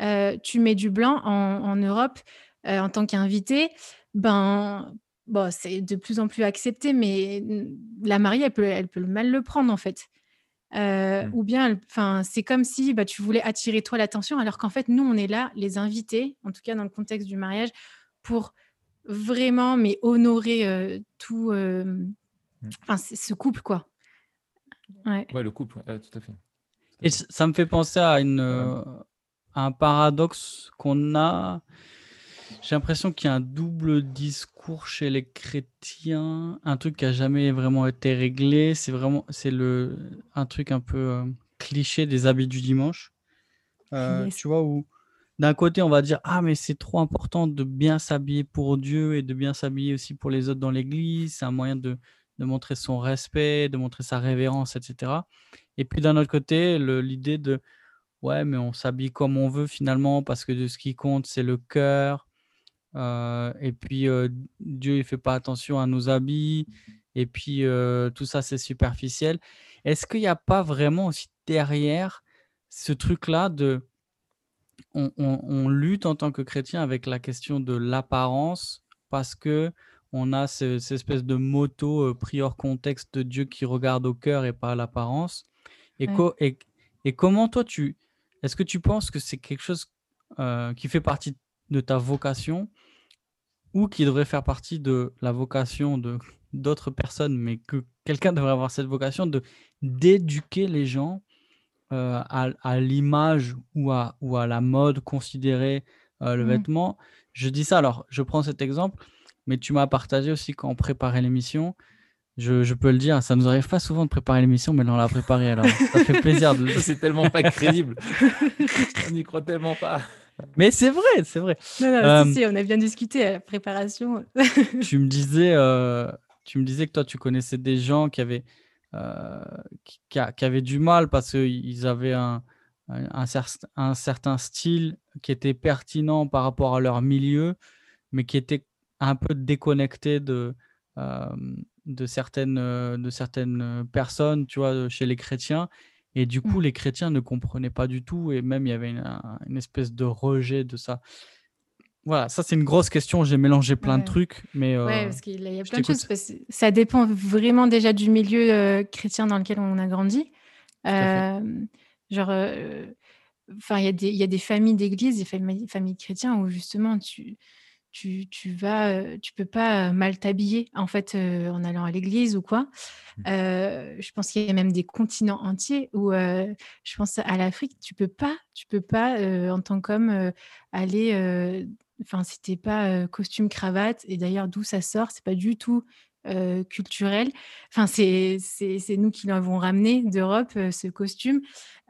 Euh, tu mets du blanc en, Europe euh, en tant qu'invité, ben, bon, c'est de plus en plus accepté, mais la mariée, elle peut, elle peut mal le prendre en fait. Euh, mmh. Ou bien, enfin, c'est comme si bah, tu voulais attirer toi l'attention, alors qu'en fait, nous, on est là, les invités, en tout cas dans le contexte du mariage, pour vraiment, mais honorer tout, mmh. enfin, ce couple, quoi. Ouais, ouais le couple, tout à fait. Et ça me fait penser à une, un paradoxe qu'on a. J'ai l'impression qu'il y a un double discours chez les chrétiens, un truc qui a jamais vraiment été réglé. C'est vraiment, c'est le, un truc un peu euh, cliché des habits du dimanche. Euh, tu vois, où d'un côté, on va dire Ah, mais c'est trop important de bien s'habiller pour Dieu et de bien s'habiller aussi pour les autres dans l'église. C'est un moyen de, de montrer son respect, de montrer sa révérence, etc. Et puis d'un autre côté, l'idée de Ouais, mais on s'habille comme on veut finalement parce que de ce qui compte, c'est le cœur. Euh, et puis Dieu, il fait pas attention à nos habits. Et puis tout ça, c'est superficiel. Est-ce qu'il n'y a pas vraiment aussi derrière ce truc-là de on, lutte en tant que chrétien avec la question de l'apparence parce que on a cette espèce de moto pris hors contexte de Dieu qui regarde au cœur et pas à l'apparence? Et, et, et, comment toi tu est-ce que tu penses que c'est quelque chose euh, qui fait partie de ta vocation ou qui devrait faire partie de la vocation de (laughs) d'autres personnes, mais que quelqu'un devrait avoir cette vocation de d'éduquer les gens euh, à, l'image ou à, ou à la mode considérée euh, le mmh. vêtement? Je dis ça, alors je prends cet exemple, mais tu m'as partagé aussi quand on préparait l'émission je, peux le dire, ça nous arrive pas souvent de préparer l'émission, mais on l'a préparée alors. Ça fait plaisir de C'est tellement pas crédible. on n'y croit tellement pas. Mais c'est vrai, c'est vrai. Non, non, euh, si, on a bien discuté à la préparation. (laughs) tu me disais, euh, tu me disais que toi, tu connaissais des gens qui avaient, euh, qui, avaient du mal parce qu'ils avaient un, un, un, certain style qui était pertinent par rapport à leur milieu, mais qui était un peu déconnecté de, de certaines, euh, de certaines euh, personnes, tu vois, chez les chrétiens. Et du coup, mmh. les chrétiens ne comprenaient pas du tout, et même il y avait une, espèce de rejet de ça. Voilà, ça c'est une grosse question. J'ai mélangé plein de trucs, mais euh, parce qu'il y a plein de choses. ça dépend vraiment déjà du milieu chrétien dans lequel on a grandi. genre, enfin, il y, a des, y a des familles d'église, des familles, familles chrétiennes où justement tu tu, tu vas, tu peux pas mal t'habiller en fait en allant à l'église ou quoi. Mmh. je pense qu'il y a même des continents entiers où je pense à l'Afrique, tu peux pas, tu peux pas en tant qu'homme aller. Enfin, si t'es pas costume cravate et d'ailleurs d'où ça sort, c'est pas du tout culturel. Enfin, c'est nous qui l'avons ramené d'Europe, ce costume.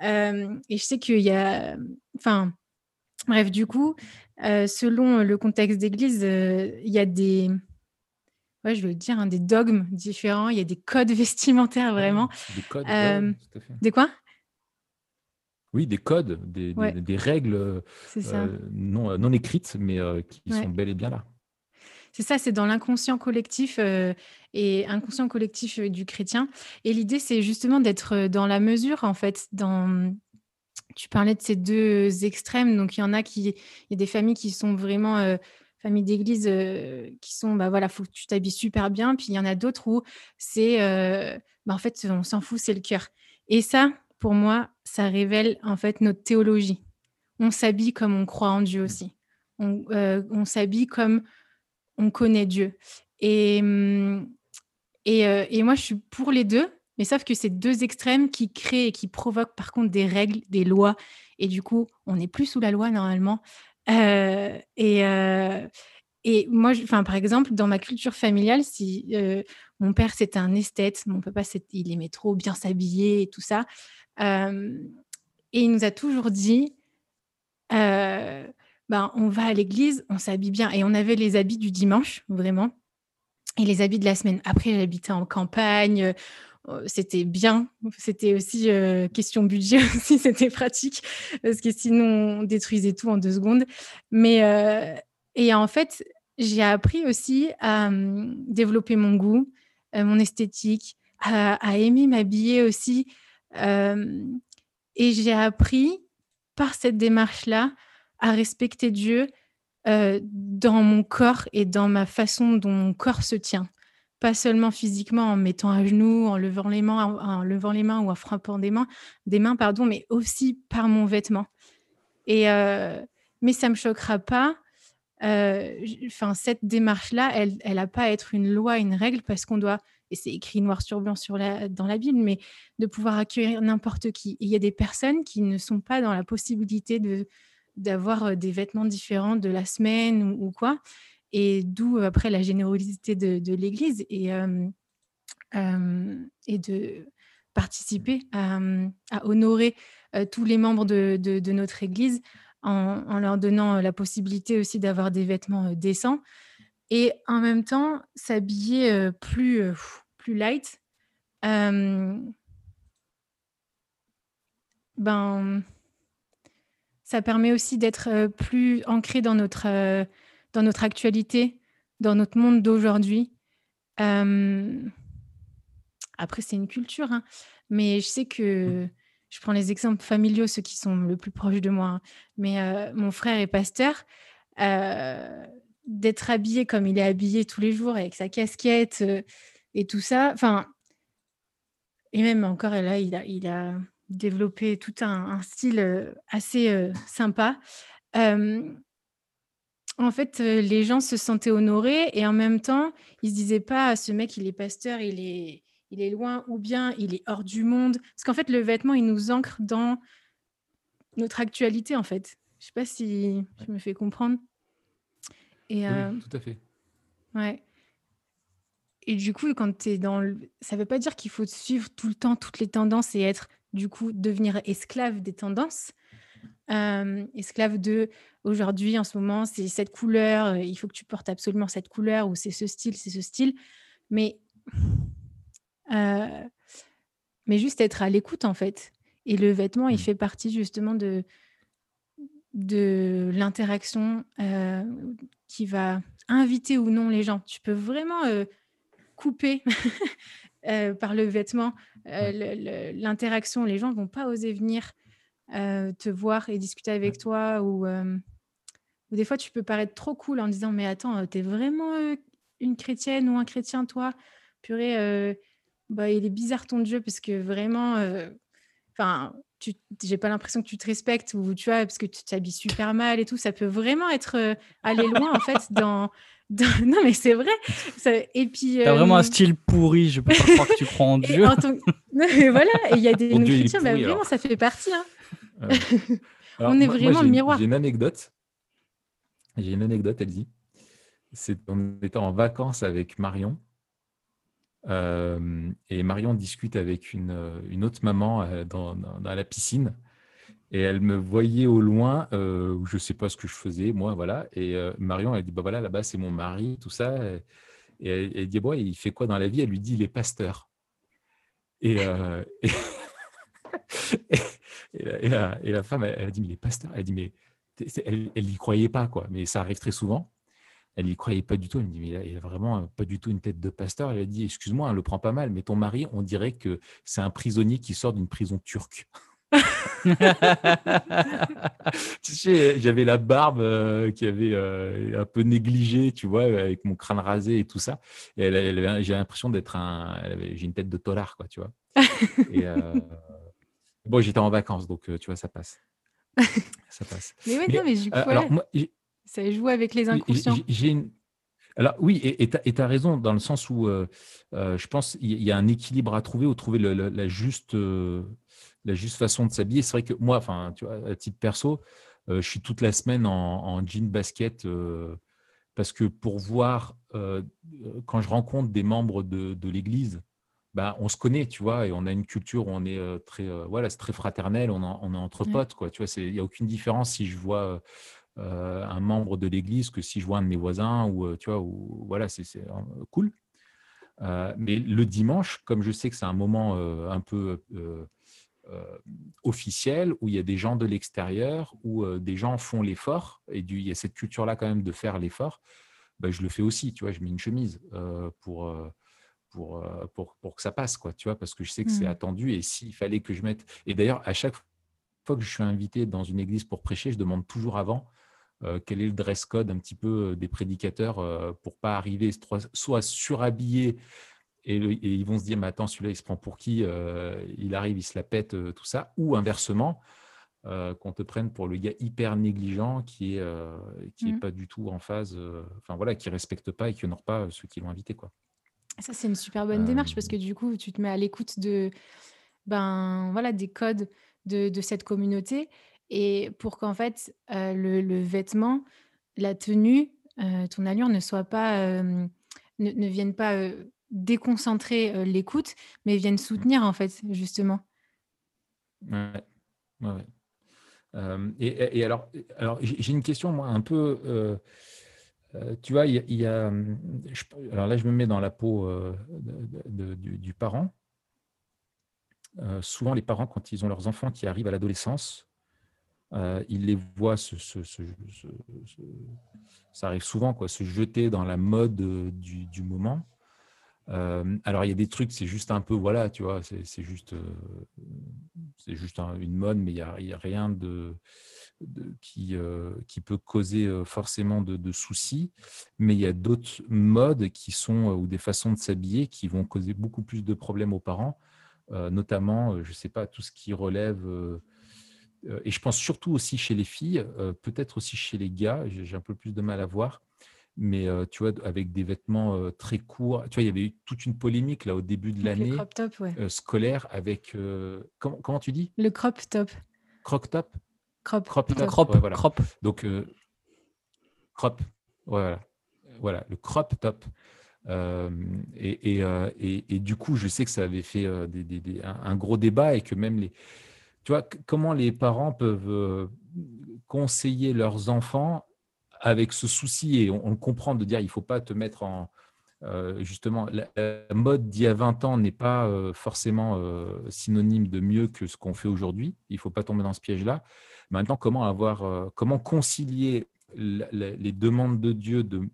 et je sais qu'il y a. Enfin, bref, du coup, selon le contexte d'église, il y a des. Ouais, je veux dire, hein, des dogmes différents, il y a des codes (laughs) vestimentaires vraiment. Des codes, Des quoi? Oui, des codes, des, des, règles non, non écrites, mais qui sont bel et bien là. C'est ça, c'est dans l'inconscient collectif euh, et inconscient collectif euh, du chrétien. Et l'idée, c'est justement d'être euh, dans la mesure, en fait, dans tu parlais de ces deux extrêmes. Donc, il y en a qui, il y a des familles qui sont vraiment familles d'église qui sont, bah voilà, faut que tu t'habilles super bien. Puis il y en a d'autres où c'est, bah, en fait, on s'en fout, c'est le cœur. Et ça, pour moi, ça révèle en fait notre théologie. On s'habille comme on croit en Dieu aussi. On, on s'habille comme on connaît Dieu. Et, hum, et, euh, et, moi, je suis pour les deux, mais sauf que c'est deux extrêmes qui créent et qui provoquent par contre des règles, des lois. Et du coup, on n'est plus sous la loi normalement. Euh, et, euh, et moi, par exemple, dans ma culture familiale, si mon père c'était un esthète, mon papa il aimait trop bien s'habiller et tout ça, et il nous a toujours dit ben, on va à l'église, on s'habille bien. Et on avait les habits du dimanche, vraiment, et les habits de la semaine. Après, j'habitais en campagne, euh, c'était bien. C'était aussi question budget (laughs) aussi, c'était pratique, parce que sinon, on détruisait tout en deux secondes. Mais, et en fait, j'ai appris aussi à hum, développer mon goût, mon esthétique, à, aimer m'habiller aussi. et j'ai appris par cette démarche-là à respecter Dieu dans mon corps et dans ma façon dont mon corps se tient. Pas seulement physiquement en mettant à genoux, en levant les mains, en, levant les mains ou en frappant des mains, des mains pardon, mais aussi par mon vêtement. Et euh, mais ça me choquera pas. Euh, enfin, cette démarche-là, elle, elle n'a pas à être une loi, une règle, parce qu'on doit, et c'est écrit noir sur blanc sur la, dans la Bible, mais de pouvoir accueillir n'importe qui. il y a des personnes qui ne sont pas dans la possibilité de, d'avoir des vêtements différents de la semaine ou, quoi. Et d'où après la générosité de, l'Église et, et de participer à, honorer tous les membres de, notre Église en, leur donnant la possibilité aussi d'avoir des vêtements décents et en même temps s'habiller plus, plus light. ben, ça permet aussi d'être euh, plus ancré dans notre, euh, dans notre actualité, dans notre monde d'aujourd'hui. Euh, après, c'est une culture, hein, mais je sais que je prends les exemples familiaux, ceux qui sont le plus proches de moi. Hein, mais mon frère est pasteur. d'être habillé comme il est habillé tous les jours avec sa casquette et tout ça. Enfin, et même encore, là, il a, développer tout un, style assez sympa. En fait, les gens se sentaient honorés et en même temps, ils se disaient pas ce mec, il est pasteur, il est, il est loin ou bien il est hors du monde. Parce qu'en fait, le vêtement, il nous ancre dans notre actualité, en fait. Je sais pas si je me fais comprendre. Et, tout à fait. Ouais. Et du coup, quand tu es dans le... Ça veut pas dire qu'il faut suivre tout le temps toutes les tendances et être du coup devenir esclave des tendances, euh, esclave de aujourd'hui en ce moment c'est cette couleur, il faut que tu portes absolument cette couleur ou c'est ce style, c'est ce style, mais euh, mais juste être à l'écoute en fait. Et le vêtement, il mmh. fait partie justement de de l'interaction qui va inviter ou non les gens. Tu peux vraiment couper (laughs) par le vêtement, l'interaction. Les gens vont pas oser venir euh, te voir et discuter avec toi ou, des fois tu peux paraître trop cool en disant mais attends, tu es vraiment une chrétienne ou un chrétien toi? Purée, bah, il est bizarre ton Dieu parce que vraiment, enfin, j'ai pas l'impression que tu te respectes ou tu vois parce que tu t'habilles super mal et tout. Ça peut vraiment être euh, aller loin en fait (laughs) dans, (laughs) non mais c'est vrai. Et puis t'as vraiment un style pourri je peux pas croire que tu crois en (laughs) Dieu. et voilà il y a des chrétiens bah, vraiment ça fait partie hein. (laughs) on est vraiment le miroir j'ai une anecdote j'ai une anecdote elle dit c'est on était en vacances avec Marion euh, et Marion discute avec une, euh, une autre maman euh, dans, dans, la piscine. Et elle me voyait au loin, euh, je ne sais pas ce que je faisais, moi, voilà. Et Marion, elle dit, bah voilà, là-bas, c'est mon mari, tout ça. Et elle, dit, bon, il fait quoi dans la vie? Elle lui dit, il est pasteur. Et, (laughs) et, la, femme, elle, a dit, mais il est pasteur. Elle dit, mais elle n'y croyait pas, quoi. Mais ça arrive très souvent. Elle n'y croyait pas du tout. Elle me dit, mais il a vraiment pas du tout une tête de pasteur. Elle a dit, excuse-moi, elle le prend pas mal, mais ton mari, on dirait que c'est un prisonnier qui sort d'une prison turque. (laughs) tu sais, j'avais la barbe euh, qui avait euh, un peu négligée, tu vois, avec mon crâne rasé et tout ça. Et j'ai l'impression d'être un. J'ai une tête de tolard, quoi, tu vois. Et, euh, bon, j'étais en vacances, donc tu vois, ça passe. (laughs) Ça passe. Mais ouais, non, mais du coup, alors, moi, ça joue avec les inconscients. J'ai Alors oui, et tu as, raison dans le sens où euh, euh, je pense qu'il y a un équilibre à trouver ou trouver la, juste, euh, la juste façon de s'habiller. C'est vrai que moi, enfin, tu vois, à titre perso, je suis toute la semaine en, jean basket parce que pour voir, quand je rencontre des membres de, de l'Église, bah, on se connaît, tu vois, et on a une culture où on est très, voilà, c'est très fraternel, on, on est entre potes, quoi. Tu vois, il n'y a aucune différence si je vois euh, un membre de l'église que si je vois un de mes voisins ou tu vois ou voilà c'est cool mais le dimanche comme je sais que c'est un moment un peu officiel où il y a des gens de l'extérieur où des gens font l'effort et du, il y a cette culture là quand même de faire l'effort ben, je le fais aussi tu vois je mets une chemise pour pour, pour, pour, que ça passe, quoi, tu vois, parce que je sais que c'est mmh. attendu. Et s'il fallait que je mette. Et d'ailleurs, à chaque fois que je suis invité dans une église pour prêcher, je demande toujours avant euh, quel est le dress code un petit peu euh, des prédicateurs euh, pour pas arriver soit surhabillé et, ils vont se dire mais attends celui-là il se prend pour qui il arrive il se la pète tout ça ou inversement qu'on te prenne pour le gars hyper négligent qui est qui est mmh. pas du tout en phase enfin voilà qui respecte pas et qui honore pas ceux qui l'ont invité quoi ça c'est une super bonne démarche parce que du coup tu te mets à l'écoute de ben voilà des codes de, de cette communauté et pour qu'en fait, le vêtement, la tenue, ton allure ne soit pas, ne ne vienne pas, déconcentrer, l'écoute, mais vienne mmh. soutenir en fait, justement. Ouais, ouais, et alors alors j'ai une question moi un peu, tu vois, il y a mmh, alors là je me mets dans la peau, du parent. souvent les parents quand ils ont leurs enfants qui arrivent à l'adolescence euh, il les voit se, ça arrive souvent, quoi, se jeter dans la mode euh, du, moment. Euh, alors il y a des trucs, c'est juste un peu, voilà, tu vois, c'est juste, c'est juste une mode, mais il n'y a, rien de, qui, qui peut causer forcément de, soucis. Mais il y a d'autres modes qui sont, ou des façons de s'habiller qui vont causer beaucoup plus de problèmes aux parents, notamment, je ne sais pas, tout ce qui relève euh, et je pense surtout aussi chez les filles, euh, peut-être aussi chez les gars, j'ai un peu plus de mal à voir, mais euh, tu vois, avec des vêtements très courts. Tu vois, il y avait eu toute une polémique là au début de l'année scolaire avec. Comment, comment, tu dis? Le crop top. Crop top? Crop, crop top. Crop, voilà. crop. Donc, crop. Voilà. voilà, le crop top. et, et, et, et, du coup, je sais que ça avait fait des, un, gros débat et que même les, tu vois, comment les parents peuvent conseiller leurs enfants avec ce souci, et on, le comprend de dire il ne faut pas te mettre en. Euh, justement, la, mode d'il y a 20 ans n'est pas euh, forcément synonyme de mieux que ce qu'on fait aujourd'hui. Il ne faut pas tomber dans ce piège-là. Maintenant, comment avoir, comment concilier les demandes de Dieu de,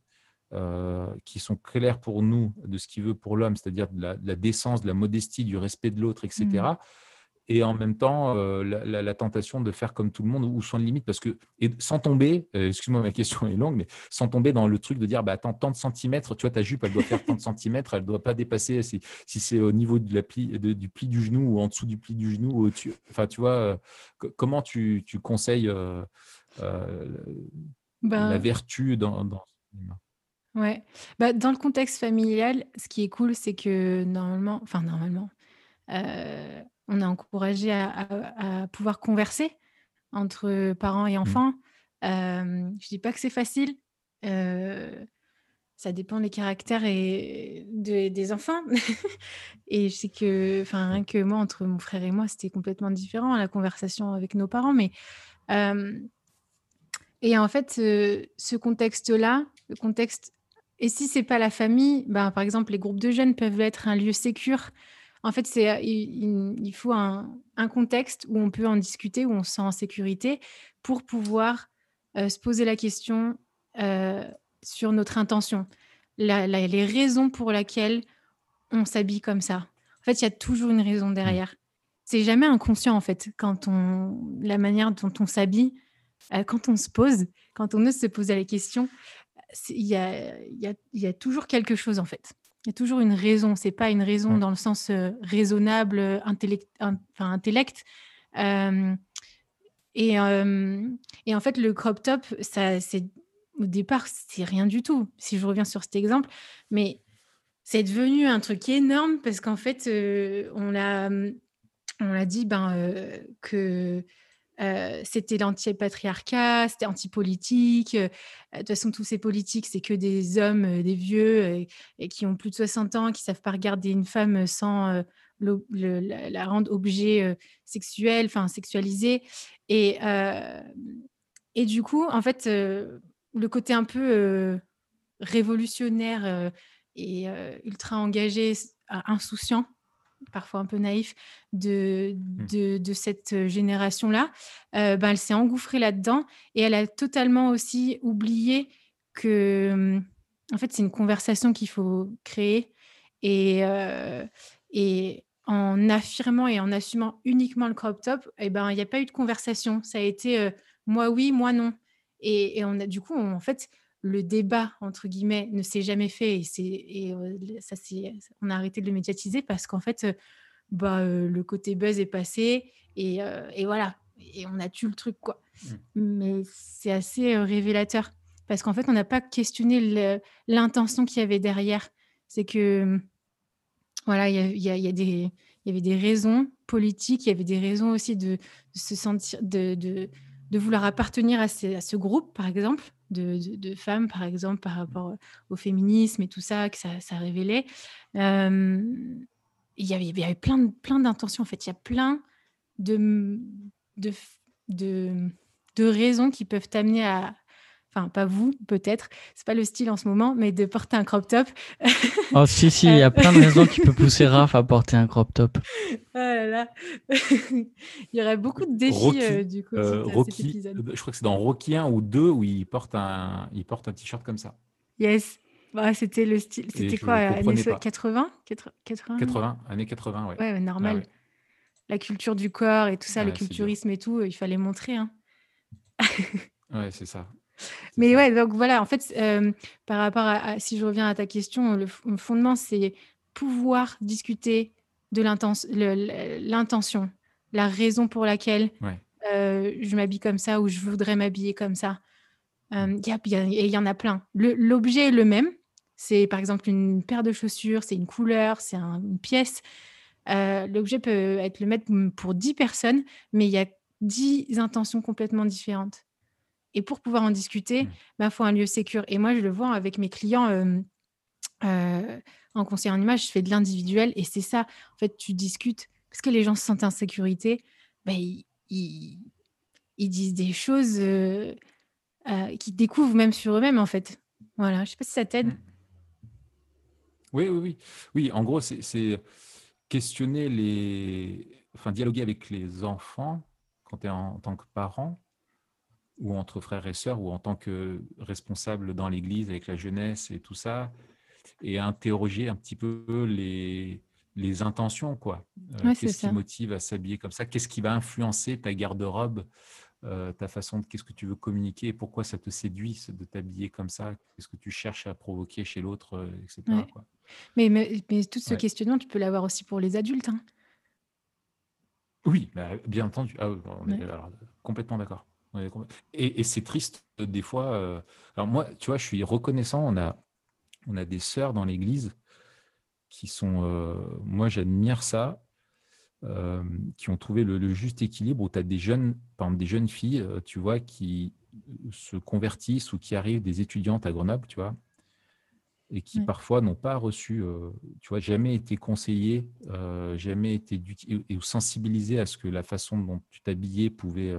qui sont claires pour nous de ce qu'il veut pour l'homme, c'est-à-dire de, la, décence, de la modestie, du respect de l'autre, etc et en même temps euh, la, tentation de faire comme tout le monde ou sans limite parce que et sans tomber euh, excuse-moi ma question est longue mais sans tomber dans le truc de dire bah attends tant de centimètres tu vois ta jupe elle doit faire tant de centimètres elle doit pas dépasser si, si c'est au niveau de la pli, du pli du genou ou en dessous du pli du genou ou tu enfin tu vois euh, comment tu, tu conseilles ben la vertu dans, dans Ouais. Bah, dans le contexte familial, ce qui est cool, c'est que normalement, enfin normalement, on est encouragé à, pouvoir converser entre parents et mmh. enfants. Euh, je dis pas que c'est facile. ça dépend des caractères et des enfants. (laughs) et je sais que, enfin, rien que moi, entre mon frère et moi, c'était complètement différent la conversation avec nos parents. Mais et en fait, ce contexte-là, le contexte et si c'est pas la famille, ben, par exemple, les groupes de jeunes peuvent être un lieu sécur. En fait, c'est, euh, il, faut un, contexte où on peut en discuter, où on se sent en sécurité pour pouvoir euh, se poser la question euh, sur notre intention, les raisons pour lesquelles on s'habille comme ça. En fait, il y a toujours une raison mmh. derrière. C'est jamais inconscient, en fait, quand on, la manière dont on s'habille, quand on se pose, quand on ose se poser la question, il y a, y a, toujours quelque chose en fait. Il y a toujours une raison. C'est pas une raison dans le sens raisonnable, intellect, enfin intellect. et, et, en fait, le crop top, ça, c'est au départ, c'est rien du tout. Si je reviens sur cet exemple, mais c'est devenu un truc énorme parce qu'en fait, on l'a, on l'a dit ben que c'était l'anti-patriarcat, c'était anti-politique. de toute façon, tous ces politiques, c'est que des hommes, des vieux, et, qui ont plus de 60 ans, qui savent pas regarder une femme sans la, rendre objet sexuel, enfin sexualisé. Et, et du coup, en fait, le côté un peu révolutionnaire et ultra engagé, insouciant parfois un peu naïf de, mmh. de, cette génération-là, ben, elle s'est engouffrée là-dedans et elle a totalement aussi oublié que, mmh, en fait, c'est une conversation qu'il faut créer et, et en affirmant et en assumant uniquement le crop top, eh ben, il n'y a pas eu de conversation. Ça a été moi oui, moi non. Et, et, on a, du coup, en fait, le débat entre guillemets ne s'est jamais fait et et ça on a arrêté de le médiatiser parce qu'en fait bah le côté buzz est passé et, et, voilà et on a tué le truc quoi. Mmh. mais c'est assez révélateur parce qu'en fait on n'a pas questionné l'intention qu'il y avait derrière. C'est que voilà il y, a, y, a des il y avait des raisons politiques il y avait des raisons aussi de, se sentir de, de, de vouloir appartenir à, à ce groupe par exemple de, femmes, par exemple, par rapport au féminisme et tout ça, que ça, ça révélait. il, y avait, il y avait plein, plein d'intentions, en fait. Il y a plein de, de, de, de raisons qui peuvent t'amener à, enfin pas vous peut-être, c'est pas le style en ce moment, mais de porter un crop top. oh si si, il y a plein de raisons qui peuvent pousser Raph à porter un crop top. (laughs) Oh là là, (laughs) il y aurait beaucoup de défis euh, du coup. Euh, Rocky, je crois que c'est dans Rocky 1 ou 2 où il porte un, il porte un t-shirt comme ça. Yes. Bah, c'était le style. C'était quoi, années 80 80 80, années 80, ouais. Ouais, normal. La culture du corps et tout ça, le culturisme et tout, il fallait montrer. Hein. ouais, c'est ça. Mais ouais, donc voilà, en fait, par rapport à, si je reviens à ta question, le, fondement, c'est pouvoir discuter de l'intention, la raison pour laquelle je m'habille comme ça ou je voudrais m'habiller comme ça. Mmh. et il y en a plein. L'objet est le même. C'est par exemple une paire de chaussures, c'est une couleur, c'est une pièce. L'objet peut être le même pour 10 personnes, mais il y a 10 intentions complètement différentes. Et pour pouvoir en discuter, il mmh. bah, faut un lieu sécur. Et moi, je le vois avec mes clients euh, en conseil en image, je fais de l'individuel et c'est ça. En fait, tu discutes parce que les gens se sentent en sécurité. Bah, ils, ils, disent des choses euh, euh, qu'ils découvrent même sur eux-mêmes, en fait. Voilà, je ne sais pas si ça t'aide. Mmh. Oui, oui, oui. Oui, en gros, c'est questionner les. Enfin, dialoguer avec les enfants quand tu es en, en tant que parent ou entre frères et sœurs, ou en tant que responsable dans l'Église avec la jeunesse et tout ça, et interroger un petit peu les, les intentions, quoi. Ouais, c'est qu'est-ce qui motive à s'habiller comme ça? Qu'est-ce qui va influencer ta garde-robe, euh, ta façon de qu'est-ce que tu veux communiquer? Pourquoi ça te séduit de t'habiller comme ça? Qu'est-ce que tu cherches à provoquer chez l'autre, euh, etc. Ouais. quoi. Mais, mais, mais tout ce Ouais. questionnement, tu peux l'avoir aussi pour les adultes. hein. Oui, bah, bien entendu. Ah on est alors, complètement d'accord. Et, et c'est triste euh, des fois. euh, Alors moi, tu vois, je suis reconnaissant. On a, on a des sœurs dans l'Église qui sont. euh, Moi, j'admire ça. euh, qui ont trouvé le, le juste équilibre où tu as des jeunes, par exemple des jeunes filles, tu vois, qui se convertissent ou qui arrivent des étudiantes à Grenoble, tu vois, et qui Ouais. parfois n'ont pas reçu, tu vois, jamais été conseillées, jamais été éduquées et sensibilisées à ce que la façon dont tu t'habillais pouvait,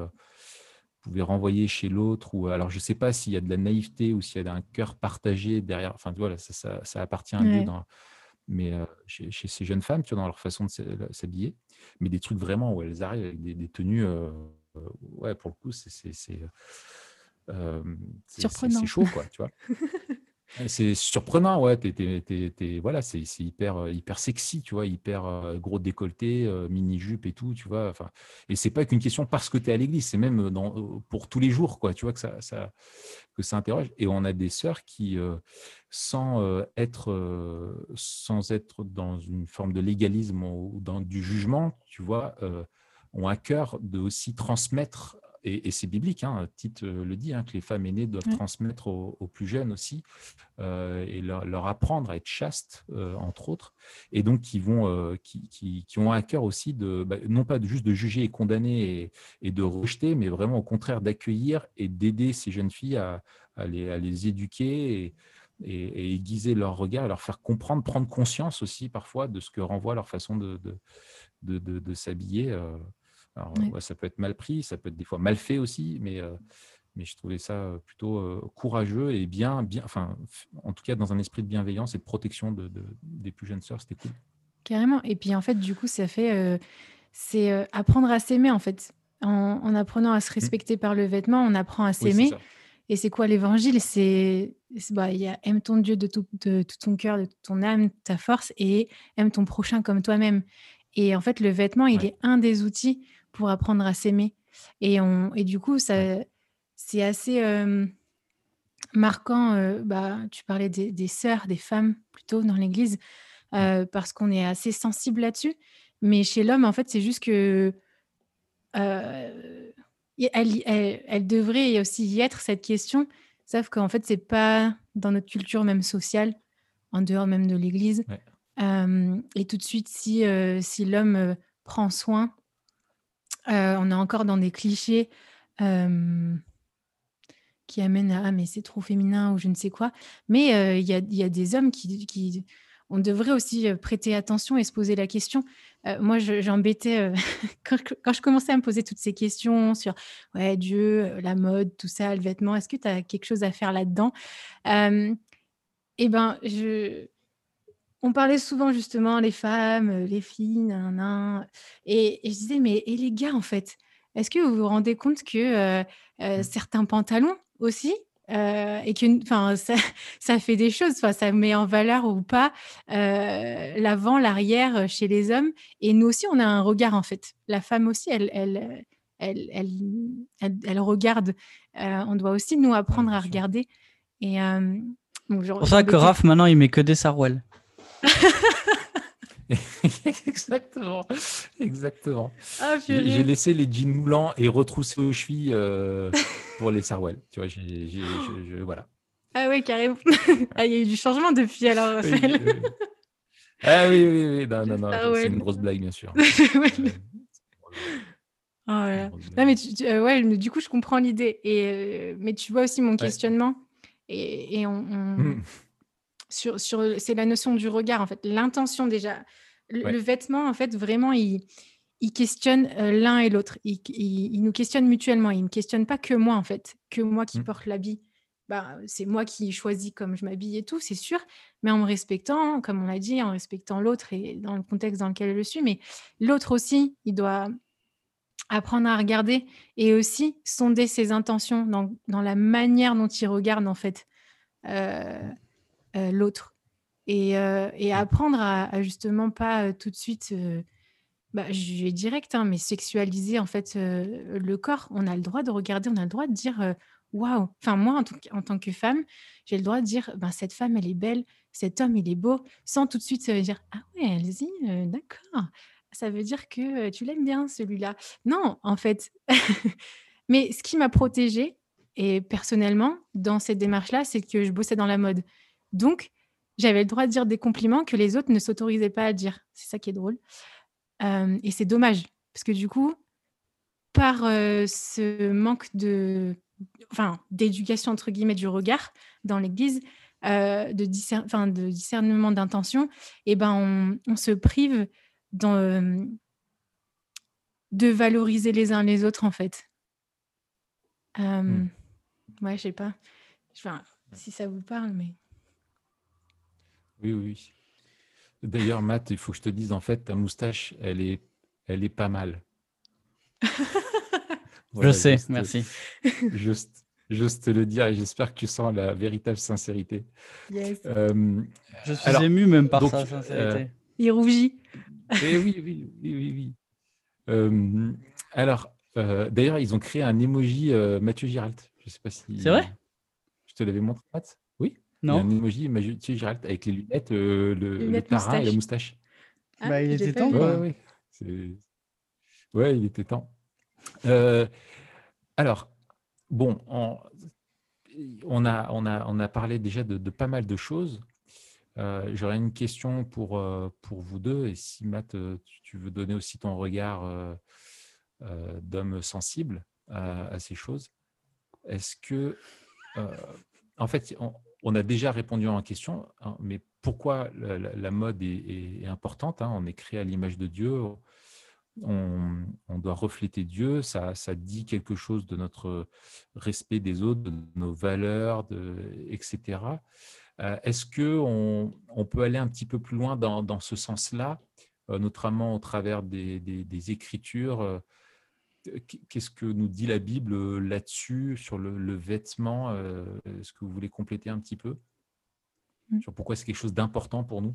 pouvait renvoyer chez l'autre. Ou alors, je sais pas s'il y a de la naïveté ou s'il y a un cœur partagé derrière. Enfin, voilà, ça, ça, ça appartient à Dieu Ouais. dans, mais euh, chez, chez ces jeunes femmes, tu vois, dans leur façon de s'habiller, mais des trucs vraiment où elles arrivent avec des, des tenues, euh, ouais, pour le coup, c'est euh, c'est- Surprenant. c'est chaud, quoi, tu vois. (laughs) C'est surprenant, ouais. voilà, c'est hyper, euh, hyper sexy, tu vois, hyper euh, gros décolleté, euh, mini-jupe et tout, tu vois. Enfin, et c'est pas qu'une question parce que tu es à l'église, c'est même pour tous les jours, quoi, tu vois, que ça, ça, que ça interroge. Et on a des sœurs qui, sans, être, sans être dans une forme de légalisme ou dans du jugement, tu vois, ont à cœur de aussi transmettre, et, et c'est biblique, hein, Tite euh, le dit, hein, que les femmes aînées doivent transmettre aux, aux plus jeunes aussi, euh, et leur, leur apprendre à être chastes, euh, entre autres, et donc qui, vont, euh, qui, qui, qui ont à cœur aussi de, bah, non pas de, juste de juger et condamner et, et de rejeter, mais vraiment au contraire d'accueillir et d'aider ces jeunes filles à, à, les, à les éduquer et, aiguiser leur regard, leur faire comprendre, prendre conscience aussi parfois de ce que renvoie leur façon de, de, de, de- de s'habiller. Euh. Alors, ouais, ça peut être mal pris, ça peut être des fois mal fait aussi, mais, euh, mais je trouvais ça plutôt euh, courageux et bien, bien, enfin, en tout cas dans un esprit de bienveillance et de protection de, de- des plus jeunes sœurs, c'était cool. Carrément. Et puis en fait, du coup, ça fait. euh, c'est euh, apprendre à s'aimer en fait. En, en apprenant à se respecter par le vêtement, on apprend à s'aimer. Et c'est quoi l'évangile? C'est. bah, Il y a aime ton Dieu de tout, de tout ton cœur, de toute ton âme, ta force, et aime ton prochain comme toi-même. Et en fait, le vêtement, il est un des outils pour apprendre à s'aimer. Et, on, et du coup, ça, c'est assez euh, marquant. euh, bah, tu parlais des, des sœurs, des femmes plutôt dans l'Église, euh, parce qu'on est assez sensible là-dessus. Mais chez l'homme, en fait, c'est juste que elle, elle, elle devrait aussi y être cette question, sauf qu'en fait, c'est pas dans notre culture même sociale, en dehors même de l'Église. Ouais. Et tout de suite, si, si l'homme prend soin, euh, on est encore dans des clichés qui amènent à ah, mais c'est trop féminin ou je ne sais quoi. Mais euh, il y, a, des hommes qui, qui- On devrait aussi euh, prêter attention et se poser la question. Moi, je- j'embêtais (laughs) quand, je- commençais à me poser toutes ces questions sur ouais, Dieu, la mode, tout ça, le vêtement. Est-ce que tu as quelque chose à faire là-dedans? Eh ben, je on parlait souvent justement les femmes, euh, les filles, nan, nan, et, et je disais mais et les gars en fait, est-ce que vous vous rendez compte que euh, euh, Mm. certains pantalons aussi euh, et que ça, (laughs) ça fait des choses, ça met en valeur ou pas l'avant, l'arrière chez les hommes et nous aussi on a un regard en fait. La femme aussi elle elle elle, elle, regarde. On doit aussi nous apprendre à regarder et C'est pour ça que Raph, maintenant, il met que des sarouels. (laughs) exactement, exactement. Ah, J'ai laissé les jeans moulants et retroussés aux chevilles euh, (laughs) pour les sarouels. Tu vois, voilà. Ah ouais, carrément. (laughs) Ah, il y a eu du changement depuis alors, Oui, Raphaël. oui, oui. Ah oui, oui, oui. Non, non, non. Ah ouais. C'est une grosse blague, bien sûr. Ouais. Oh Non, mais tu- tu- euh, ouais, mais du coup, je comprends l'idée. Et, euh, mais tu vois aussi mon questionnement. Et, et on, on- Mm. Sur, sur, c'est la notion du regard, en fait. L'intention, déjà. Le, Ouais. le vêtement, en fait, vraiment, il, il questionne euh, l'un et l'autre. Il, il- il nous questionne mutuellement. Il ne me questionne pas que moi, en fait. Que moi qui Mm. porte l'habit. Bah, c'est moi qui choisis comme je m'habille et tout, c'est sûr. Mais en me respectant, comme on l'a dit, en respectant l'autre et dans le contexte dans lequel je suis. Mais l'autre aussi, il doit apprendre à regarder et aussi sonder ses intentions dans, dans la manière dont il regarde en fait euh, euh, l'autre. et, euh, et Mmh. apprendre à, à justement pas euh, tout de suite, bah, je vais direct, hein, mais sexualiser en fait le corps. On a le droit de regarder, on a le droit de dire waouh. Enfin, moi, en, tout en tant que femme, j'ai le droit de dire ben, cette femme, elle est belle, cet homme, il est beau, sans tout de suite euh, dire ah ouais, allez-y, euh, d'accord. Ça veut dire que euh, tu l'aimes bien, celui-là. Non, en fait. (laughs) Mais ce qui m'a protégée, et personnellement, dans cette démarche-là, c'est que je bossais dans la mode. Donc, j'avais le droit de dire des compliments que les autres ne s'autorisaient pas à dire. C'est ça qui est drôle. Euh, et c'est dommage, parce que du coup, par euh, ce manque de, enfin, d'éducation entre guillemets du regard dans l'Église, euh, de, discer- enfin, de discernement d'intention, et ben on, on se prive dans, de valoriser les uns les autres en fait. Euh, Mm. Ouais, je sais pas. Enfin, si ça vous parle, mais Oui, oui. oui. D'ailleurs, Matt, il faut que je te dise, en fait, ta moustache, elle est, elle est pas mal. (laughs) Je sais, juste- merci. (laughs) Juste, juste te le dire et j'espère que tu sens la véritable sincérité. yes. Euh, Je suis Alors, ému même par donc, sa sincérité. il rougit. Eh oui, oui, oui, oui, oui. Euh, alors, euh, d'ailleurs, ils ont créé un emoji euh, Mathieu Giralt. Je sais pas si. C'est vrai? Je te l'avais montré, Matt? Oui. Il y a non un emoji Mathieu Giralt avec les lunettes, euh, le, le Lunettes, parrain et la moustache. moustache. Bah, il j'ai était pas temps, quoi. Ouais, ouais, c'est- ouais, il était temps. Euh, alors, bon, on, on a, on, a, on a parlé déjà de, de pas mal de choses. Euh, J'aurais une question pour, euh, pour vous deux. Et si, Matt, euh, tu, tu veux donner aussi ton regard euh, euh, d'homme sensible à, à ces choses, est-ce que, euh, en fait, on, on a déjà répondu une question, hein, mais pourquoi la, mode est, importante hein, On est créé à l'image de Dieu, on, doit refléter Dieu, ça, dit quelque chose de notre respect des autres, de nos valeurs, etc. Euh, Est-ce qu'on on peut aller un petit peu plus loin dans, ce sens-là, euh, notamment au travers des Écritures euh, Qu'est-ce que nous dit la Bible euh, là-dessus, sur le, le vêtement euh, Est-ce que vous voulez compléter un petit peu Mm. sur pourquoi c'est quelque chose d'important pour nous?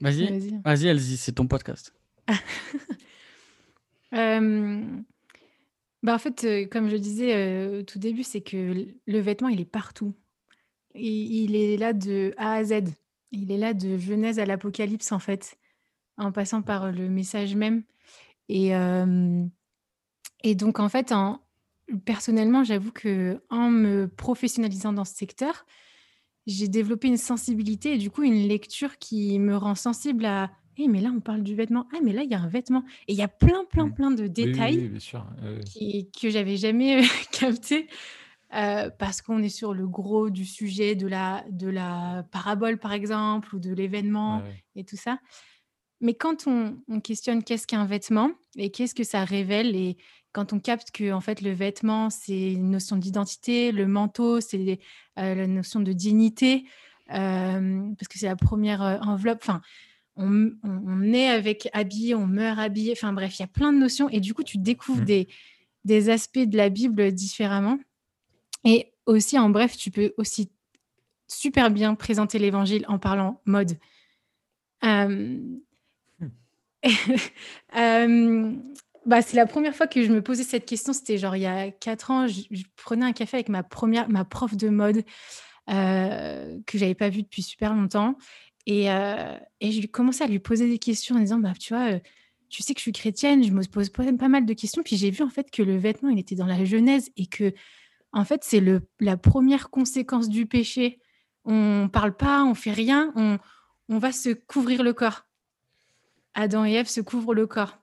Vas-y, Vas-y. Elsie, c'est ton podcast. (laughs) Euh, bah en fait, comme je disais euh, au tout début, c'est que le vêtement, il est partout. Il, il est là de A à Z. Il est là de Genèse à l'Apocalypse, en fait, en passant par le message même. Et, euh, et donc, en fait, en, personnellement, j'avoue que en me professionnalisant dans ce secteur, j'ai développé une sensibilité et du coup une lecture qui me rend sensible à Eh, mais là, on parle du vêtement. Ah, mais là, il y a un vêtement. Et il y a plein, plein, Mm. plein de Oui, oui, détails oui, sûr. euh, qui, que j'avais jamais capté euh, (laughs) parce qu'on est sur le gros du sujet de la, de la parabole, par exemple, ou de l'événement ouais, ouais. et tout ça. Mais quand on, on questionne qu'est-ce qu'un vêtement et qu'est-ce que ça révèle, et quand on capte que en fait le vêtement c'est une notion d'identité, le manteau c'est euh, la notion de dignité, euh, parce que c'est la première euh, enveloppe. Enfin, on, on- on est avec habillé, on meurt habillé. Enfin bref, il y a plein de notions et du coup tu découvres Mm. des, des aspects de la Bible différemment. Et aussi en bref, tu peux aussi super bien présenter l'évangile en parlant mode. Euh, bah, c'est la première fois que je me posais cette question. C'était genre il y a quatre ans. Je, prenais un café avec ma première, ma prof de mode euh, que j'avais pas vue depuis super longtemps. Et, euh, et je commençais à lui poser des questions en disant bah, Tu vois, euh, tu sais que je suis chrétienne, je me pose pas mal de questions. Puis j'ai vu en fait que le vêtement, il était dans la Genèse et que en fait, c'est la première conséquence du péché. On parle pas, on fait rien, on, on va se couvrir le corps. Adam et Ève se couvrent le corps.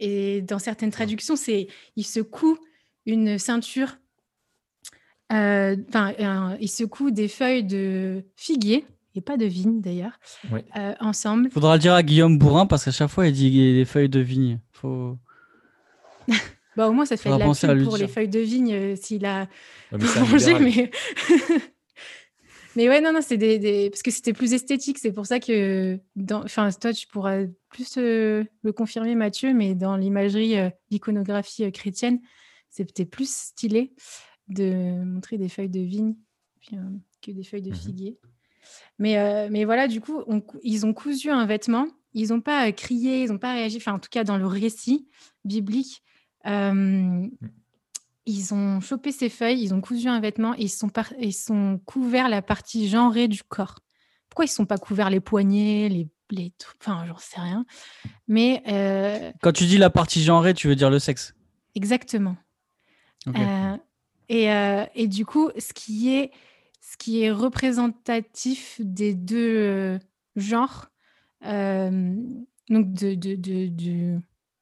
Et dans certaines traductions, c'est ils secouent une ceinture, euh, enfin, euh, ils secouent des feuilles de figuier, et pas de vigne d'ailleurs, Ouais. euh, ensemble. Faudra le dire à Guillaume Bourrin parce qu'à chaque fois il dit des feuilles de vigne. Faut... (laughs) Bah, au moins, ça te fait Faudra de la penser à pub lui pour les dire. feuilles de vigne euh, s'il a Ouais, mais c'est (laughs) un mangé. libéral. Mais... mais ouais, non, non, c'est des, des- parce que c'était plus esthétique. C'est pour ça que, dans... enfin, toi, tu pourras plus euh, le confirmer, Mathieu, mais dans l'imagerie, euh, l'iconographie euh, chrétienne, c'est peut-être plus stylé de montrer des feuilles de vigne. que, des feuilles de Mmh figuier. Mais, mais voilà, du coup, on ils ont cousu un vêtement. Ils n'ont pas crié, ils n'ont pas réagi. Enfin, en tout cas, dans le récit biblique, euh, ils ont chopé ces feuilles, ils ont cousu un vêtement et ils sont, ils sont couverts la partie genrée du corps. Pourquoi ils ne sont pas couverts les poignets, les, les enfin, j'en sais rien. Mais euh, quand tu dis la partie genrée, tu veux dire le sexe Exactement. et, et, du coup, ce qui est ce qui est représentatif des deux genres, donc de, du,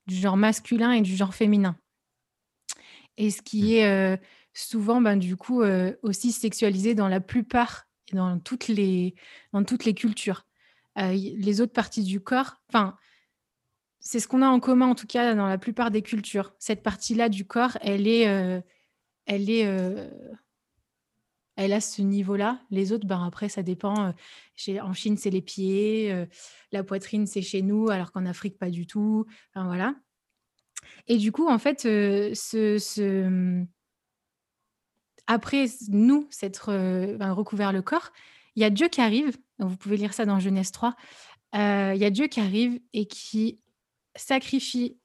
genre masculin et du genre féminin. Et ce qui mmh. est souvent, ben, du coup, aussi sexualisé dans la plupart, dans toutes les, dans toutes les cultures. les autres parties du corps, enfin, c'est ce qu'on a en commun, en tout cas, dans la plupart des cultures. Cette partie-là du corps, elle est, elle est elle a ce niveau-là. Les autres, ben après, ça dépend. Chez, en Chine, c'est les pieds. la poitrine, c'est chez nous, alors qu'en Afrique, pas du tout. Enfin, voilà. Et du coup, en fait, mmh, après nous, s'être ben, recouvert le corps, il y a Dieu qui arrive. Vous pouvez lire ça dans Genèse 3. Il y a Dieu qui arrive et qui sacrifie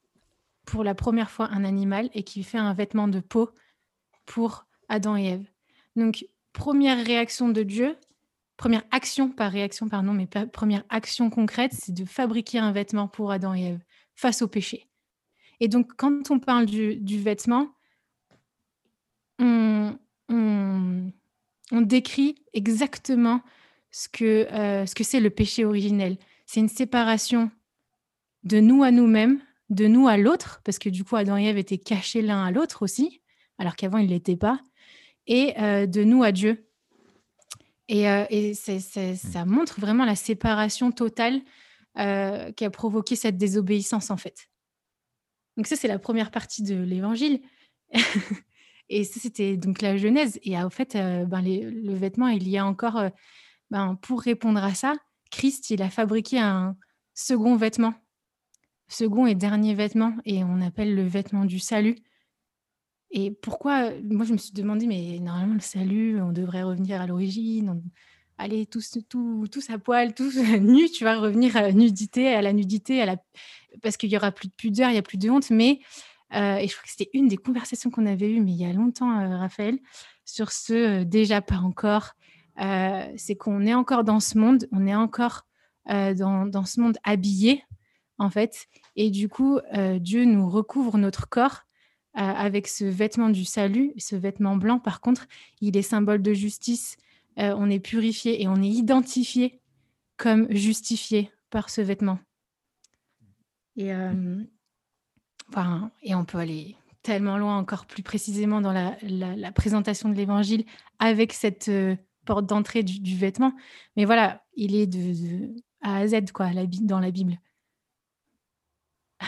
pour la première fois un animal et qui fait un vêtement de peau pour Adam et Ève. Donc, première réaction de Dieu, première action, pas réaction, pardon, mais première action concrète, c'est de fabriquer un vêtement pour Adam et Ève face au péché. Et donc, quand on parle du, vêtement, on, décrit exactement ce que euh, ce que c'est le péché originel. C'est une séparation de nous à nous-mêmes, de nous à l'autre, parce que du coup, Adam et Ève étaient cachés l'un à l'autre aussi, alors qu'avant, ils ne l'étaient pas et euh, de nous à Dieu. Et, euh, ça montre vraiment la séparation totale qui a provoqué cette désobéissance, en fait. Donc ça, c'est la première partie de l'évangile. (laughs) et ça, c'était donc la Genèse. Et en fait, ben, le vêtement, il y a encore, ben, pour répondre à ça, Christ, il a fabriqué un second vêtement, second et dernier vêtement, et on appelle le vêtement du salut. Et pourquoi Moi, je me suis demandé, mais normalement, le salut, on devrait revenir à l'origine. Allez, tous, tous, tous à poil, tous (laughs) nus, tu vas revenir à la nudité, à la nudité, à la... parce qu'il y aura plus de pudeur, il y a plus de honte. Mais, euh, et je crois que c'était une des conversations qu'on avait eues, mais il y a longtemps, euh, Raphaël, sur ce euh, déjà pas encore. c'est qu'on est encore dans ce monde, on est encore dans, dans, ce monde habillé, en fait. Et du coup, Dieu nous recouvre notre corps avec ce vêtement du salut, ce vêtement blanc, par contre, il est symbole de justice. On est purifié et on est identifié comme justifié par ce vêtement. Et, euh, enfin, et on peut aller tellement loin, encore plus précisément dans la, présentation de l'évangile avec cette euh, porte d'entrée du, vêtement. Mais voilà, il est de, A à Z quoi, dans la Bible. (laughs)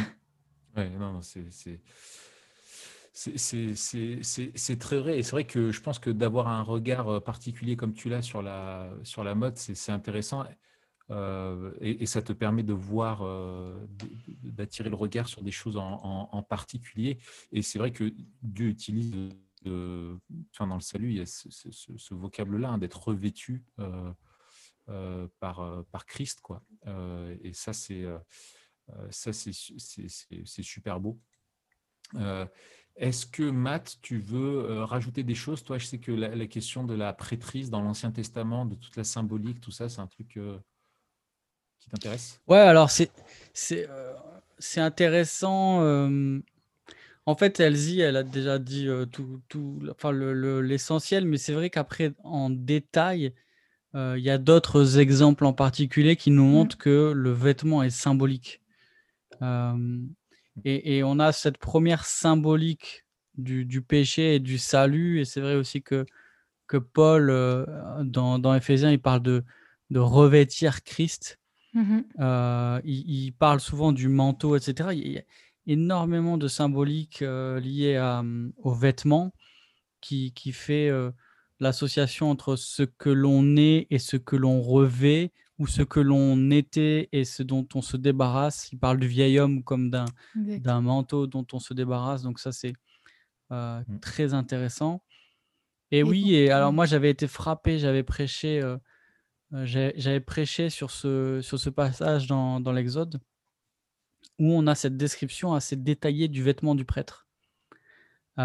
Ouais, non, c'est c'est très vrai. Et c'est vrai que je pense que d'avoir un regard euh, particulier comme tu l'as sur la, sur la mode, c'est intéressant. Euh, et, ça te permet de voir, euh, d'attirer le regard sur des choses en, particulier. Et c'est vrai que Dieu utilise, enfin, dans le salut, y a ce, vocable-là, hein, d'être revêtu par, Christ. Quoi. et ça, c'est super beau. Est-ce que Matt, tu veux euh, rajouter des choses? Toi, je sais que la, question de la prêtrise dans l'Ancien Testament, de toute la symbolique, tout ça, c'est un truc euh, qui t'intéresse? Ouais, alors c'est c'est euh, intéressant. en fait, Elsie, elle a déjà dit tout, tout enfin, l'essentiel, mais c'est vrai qu'après, en détail, il y a d'autres exemples en particulier qui nous mmh. montrent que le vêtement est symbolique. Et, on a cette première symbolique du, péché et du salut. Et c'est vrai aussi que, que Paul, euh, dans, dans Éphésiens, il parle de, de revêtir Christ. Mmh euh, il, parle souvent du manteau, etc. Il y a énormément de symbolique euh, liée aux vêtements qui, qui fait l'association entre ce que l'on est et ce que l'on revêt ou ce que l'on était et ce dont on se débarrasse. Il parle du vieil homme comme d'un, manteau dont on se débarrasse. Donc ça, c'est euh, mmh. très intéressant. Et, oui, et alors moi j'avais été frappé, j'avais prêché, euh, euh, j'avais prêché sur ce, passage dans, l'Exode, où on a cette description assez détaillée du vêtement du prêtre. et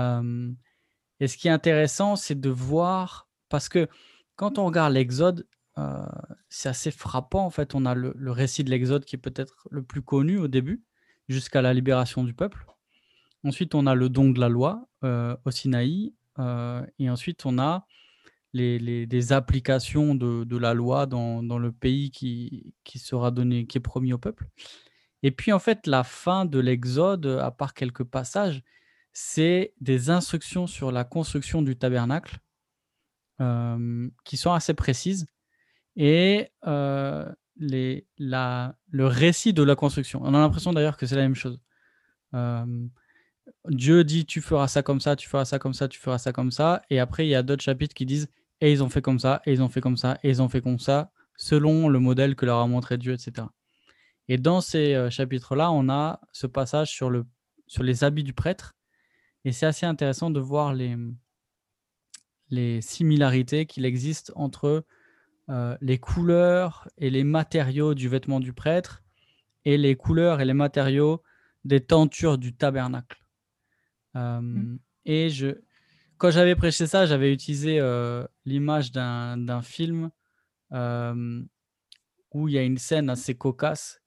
ce qui est intéressant, c'est de voir, parce que quand on regarde l'Exode, euh, c'est assez frappant. En fait, on a le, récit de l'Exode qui est peut-être le plus connu au début, jusqu'à la libération du peuple. Ensuite, on a le don de la loi euh, au Sinaï. Euh, et ensuite, on a les, applications de, la loi dans, le pays qui, qui, sera donné, qui est promis au peuple. Et puis, en fait, la fin de l'Exode, à part quelques passages, c'est des instructions sur la construction du tabernacle qui sont assez précises et les, la, le récit de la construction. On a l'impression d'ailleurs que c'est la même chose. Dieu dit tu feras ça comme ça, tu feras ça comme ça, tu feras ça comme ça. Et après, il y a d'autres chapitres qui disent et ils ont fait comme ça, et ils ont fait comme ça, et ils ont fait comme ça, selon le modèle que leur a montré Dieu, etc. Et dans ces chapitres-là, on a ce passage sur, le, sur les habits du prêtre. Et c'est assez intéressant de voir les, les similarités qu'il existe entre euh, les couleurs et les matériaux du vêtement du prêtre et les couleurs et les matériaux des tentures du tabernacle. Euh, mmh. Et je, quand j'avais prêché ça, j'avais utilisé euh, l'image d'un film où il y a une scène assez cocasse,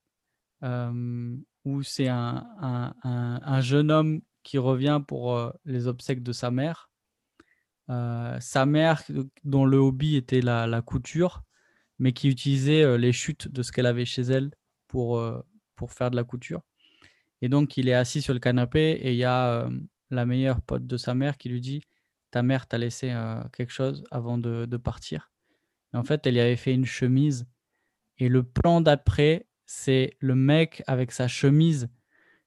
où c'est un, un, un, jeune homme qui revient pour les obsèques de sa mère euh, sa mère, dont le hobby était la, couture, mais qui utilisait euh, les chutes de ce qu'elle avait chez elle pour, euh, pour faire de la couture. Et donc, il est assis sur le canapé et il y a la meilleure pote de sa mère qui lui dit Ta mère t'a laissé quelque chose avant de, partir. en fait, elle y avait fait une chemise. Et le plan d'après, c'est le mec avec sa chemise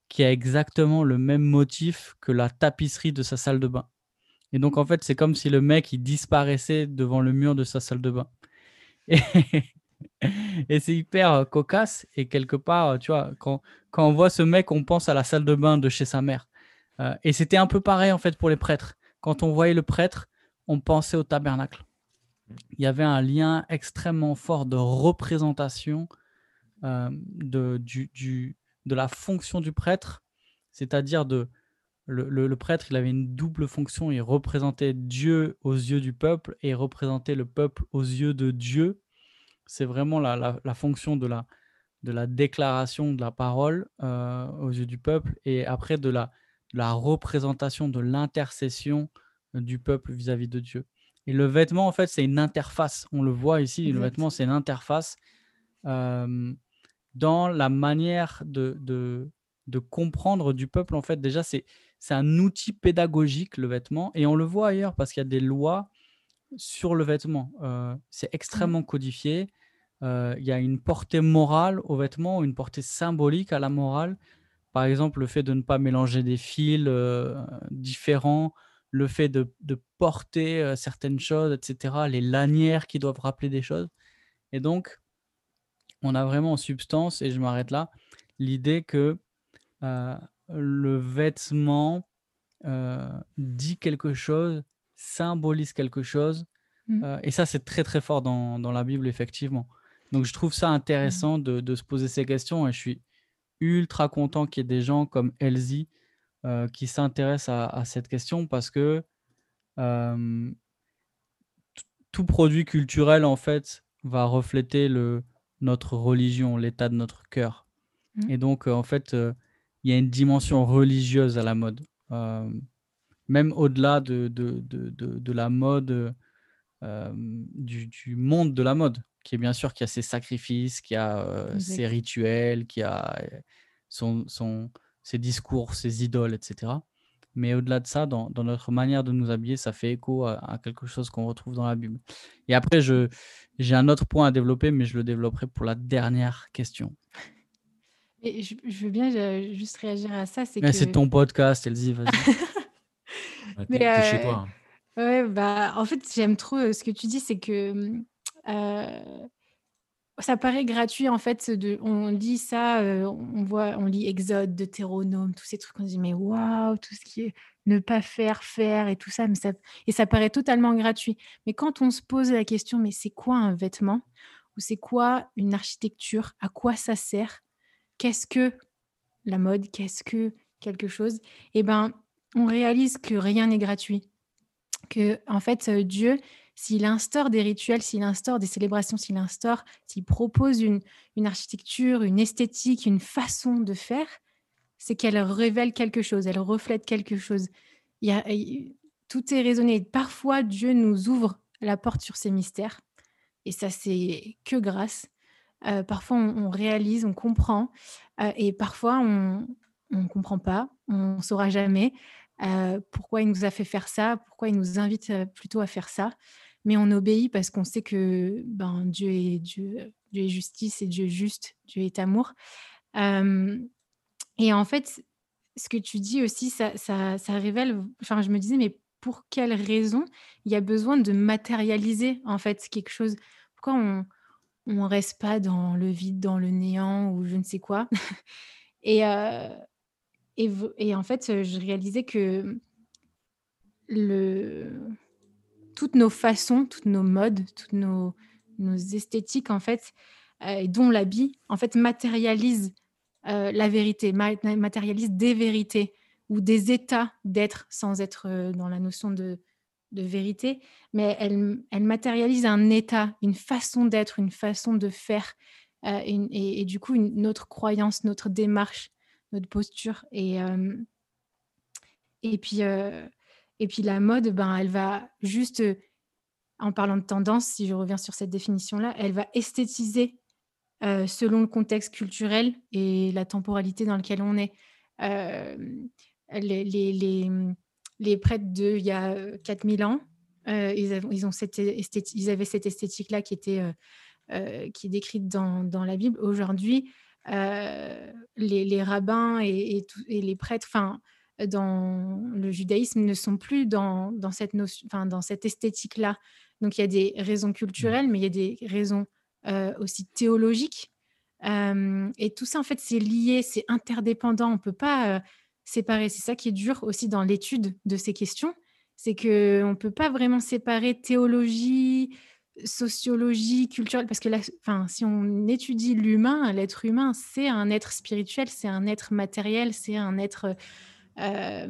qui a exactement le même motif que la tapisserie de sa salle de bain. Et donc, en fait, c'est comme si le mec, disparaissait devant le mur de sa salle de bain. (laughs) Et, c'est hyper cocasse. Et quelque part, tu vois, quand, on voit ce mec, on pense à la salle de bain de chez sa mère. Et c'était un peu pareil, en fait, pour les prêtres. Quand on voyait le prêtre, on pensait au tabernacle. Il y avait un lien extrêmement fort de représentation de, du, du, de la fonction du prêtre, c'est-à-dire de le, prêtre, il avait une double fonction. Il représentait Dieu aux yeux du peuple et représentait le peuple aux yeux de Dieu. C'est vraiment la, fonction de la, de la déclaration de la parole euh, aux yeux du peuple et après de la, la représentation de l'intercession du peuple vis-à-vis de Dieu. Et le vêtement, en fait, c'est une interface. On le voit ici, le vêtement, c'est une interface euh, dans la manière de, de, de comprendre du peuple. En fait, déjà, c'est un outil pédagogique, le vêtement, et on le voit ailleurs parce qu'il y a des lois sur le vêtement. Euh, c'est mmh. extrêmement codifié. Euh, il y a une portée morale au vêtement, une portée symbolique à la morale. Par exemple, le fait de ne pas mélanger des fils euh, différents, le fait de, porter certaines choses, etc. Les lanières qui doivent rappeler des choses. Et donc, on a vraiment en substance, et je m'arrête là, l'idée que le vêtement euh, dit quelque chose, symbolise quelque chose. Mmh. Euh, et ça, c'est très très fort dans, la Bible, effectivement. Donc je trouve ça mmh. intéressant de, se poser ces questions et je suis ultra content qu'il y ait des gens comme Elsie euh, qui s'intéressent à, cette question parce que tout produit culturel, en fait, va refléter le, notre religion, l'état de notre cœur. Mmh. Et donc, en fait, il y a une dimension religieuse à la mode. Euh, même au-delà de, de, de, de, la mode, euh, du, du, monde de la mode, qui est bien sûr qui a ses sacrifices, qui a euh, ses rituels, qui a son, son, ses discours, ses idoles, etc. Mais au-delà de ça, dans, dans, notre manière de nous habiller, ça fait écho à, à quelque chose qu'on retrouve dans la Bible. Et après, j'ai un autre point à développer, mais je le développerai pour la dernière question je, veux bien juste réagir à ça. C'est c'est ton podcast, Elsie, vas-y. (laughs) Mais chez toi. Hein. ouais, bah, en fait, j'aime trop ce que tu dis, c'est que ça paraît gratuit en fait. De, on lit ça, euh, on voit, on lit Exode, Deutéronome, tous ces trucs. On se dit mais waouh, tout ce qui est ne pas faire, faire et tout ça, et ça paraît totalement gratuit. Mais quand on se pose la question, mais c'est quoi un vêtement ou c'est quoi une architecture À quoi ça sert Qu'est-ce que la mode Qu'est-ce que quelque chose Eh ben, on réalise que rien n'est gratuit. Que en fait, euh, Dieu s'il instaure des rituels, s'il instaure des célébrations, s'il instaure, s'il propose une, architecture, une esthétique, une façon de faire, c'est qu'elle révèle quelque chose, elle reflète quelque chose. Tout est raisonné. Parfois, Dieu nous ouvre la porte sur ces mystères. Et ça, c'est que grâce. Euh, parfois, on, réalise, on comprend. Euh, et parfois, on ne comprend pas. On ne saura jamais pourquoi il nous a fait faire ça, pourquoi il nous invite plutôt à faire ça. Mais on obéit parce qu'on sait que ben, Dieu, est, justice et Dieu est juste, Dieu est amour. et en fait, ce que tu dis aussi, ça, révèle, enfin je me disais, mais pour quelle raison il y a besoin de matérialiser en fait quelque chose? Pourquoi on ne reste pas dans le vide, dans le néant ou je ne sais quoi? (laughs) Et, et, en fait, je réalisais que le, toutes nos façons, toutes nos modes, toutes nos, esthétiques, en fait, euh, dont l'habit, en fait, matérialise euh, la vérité, matérialise des vérités ou des états d'être sans être euh, dans la notion de, vérité, mais elle, elle, matérialise un état, une façon d'être, une façon de faire, et, du coup, une, notre croyance, notre démarche, notre posture. Et, et puis, et puis la mode, ben, elle va juste, euh, en parlant de tendance, si je reviens sur cette définition-là, elle va esthétiser euh, selon le contexte culturel et la temporalité dans laquelle on est. Euh, les, les, les, prêtres d'il y a 4000 ans, ils, ils, ont cette ils avaient cette esthétique-là qui, était, qui est décrite dans, dans la Bible. Aujourd'hui, les, rabbins et, et, et les prêtres, enfin, dans le judaïsme ne sont plus dans, dans cette, notion, enfin, dans cette esthétique-là. Donc il y a des raisons mmh. culturelles, mais il y a des raisons euh, aussi théologiques. Euh, et tout ça, en fait, c'est lié, c'est interdépendant. On ne peut pas euh, séparer. C'est ça qui est dur aussi dans l'étude de ces questions. C'est qu'on ne peut pas vraiment séparer théologie, sociologie, culturelle, parce que là, enfin, si on étudie l'humain, l'être humain, c'est un être spirituel, c'est un être matériel, c'est un être euh,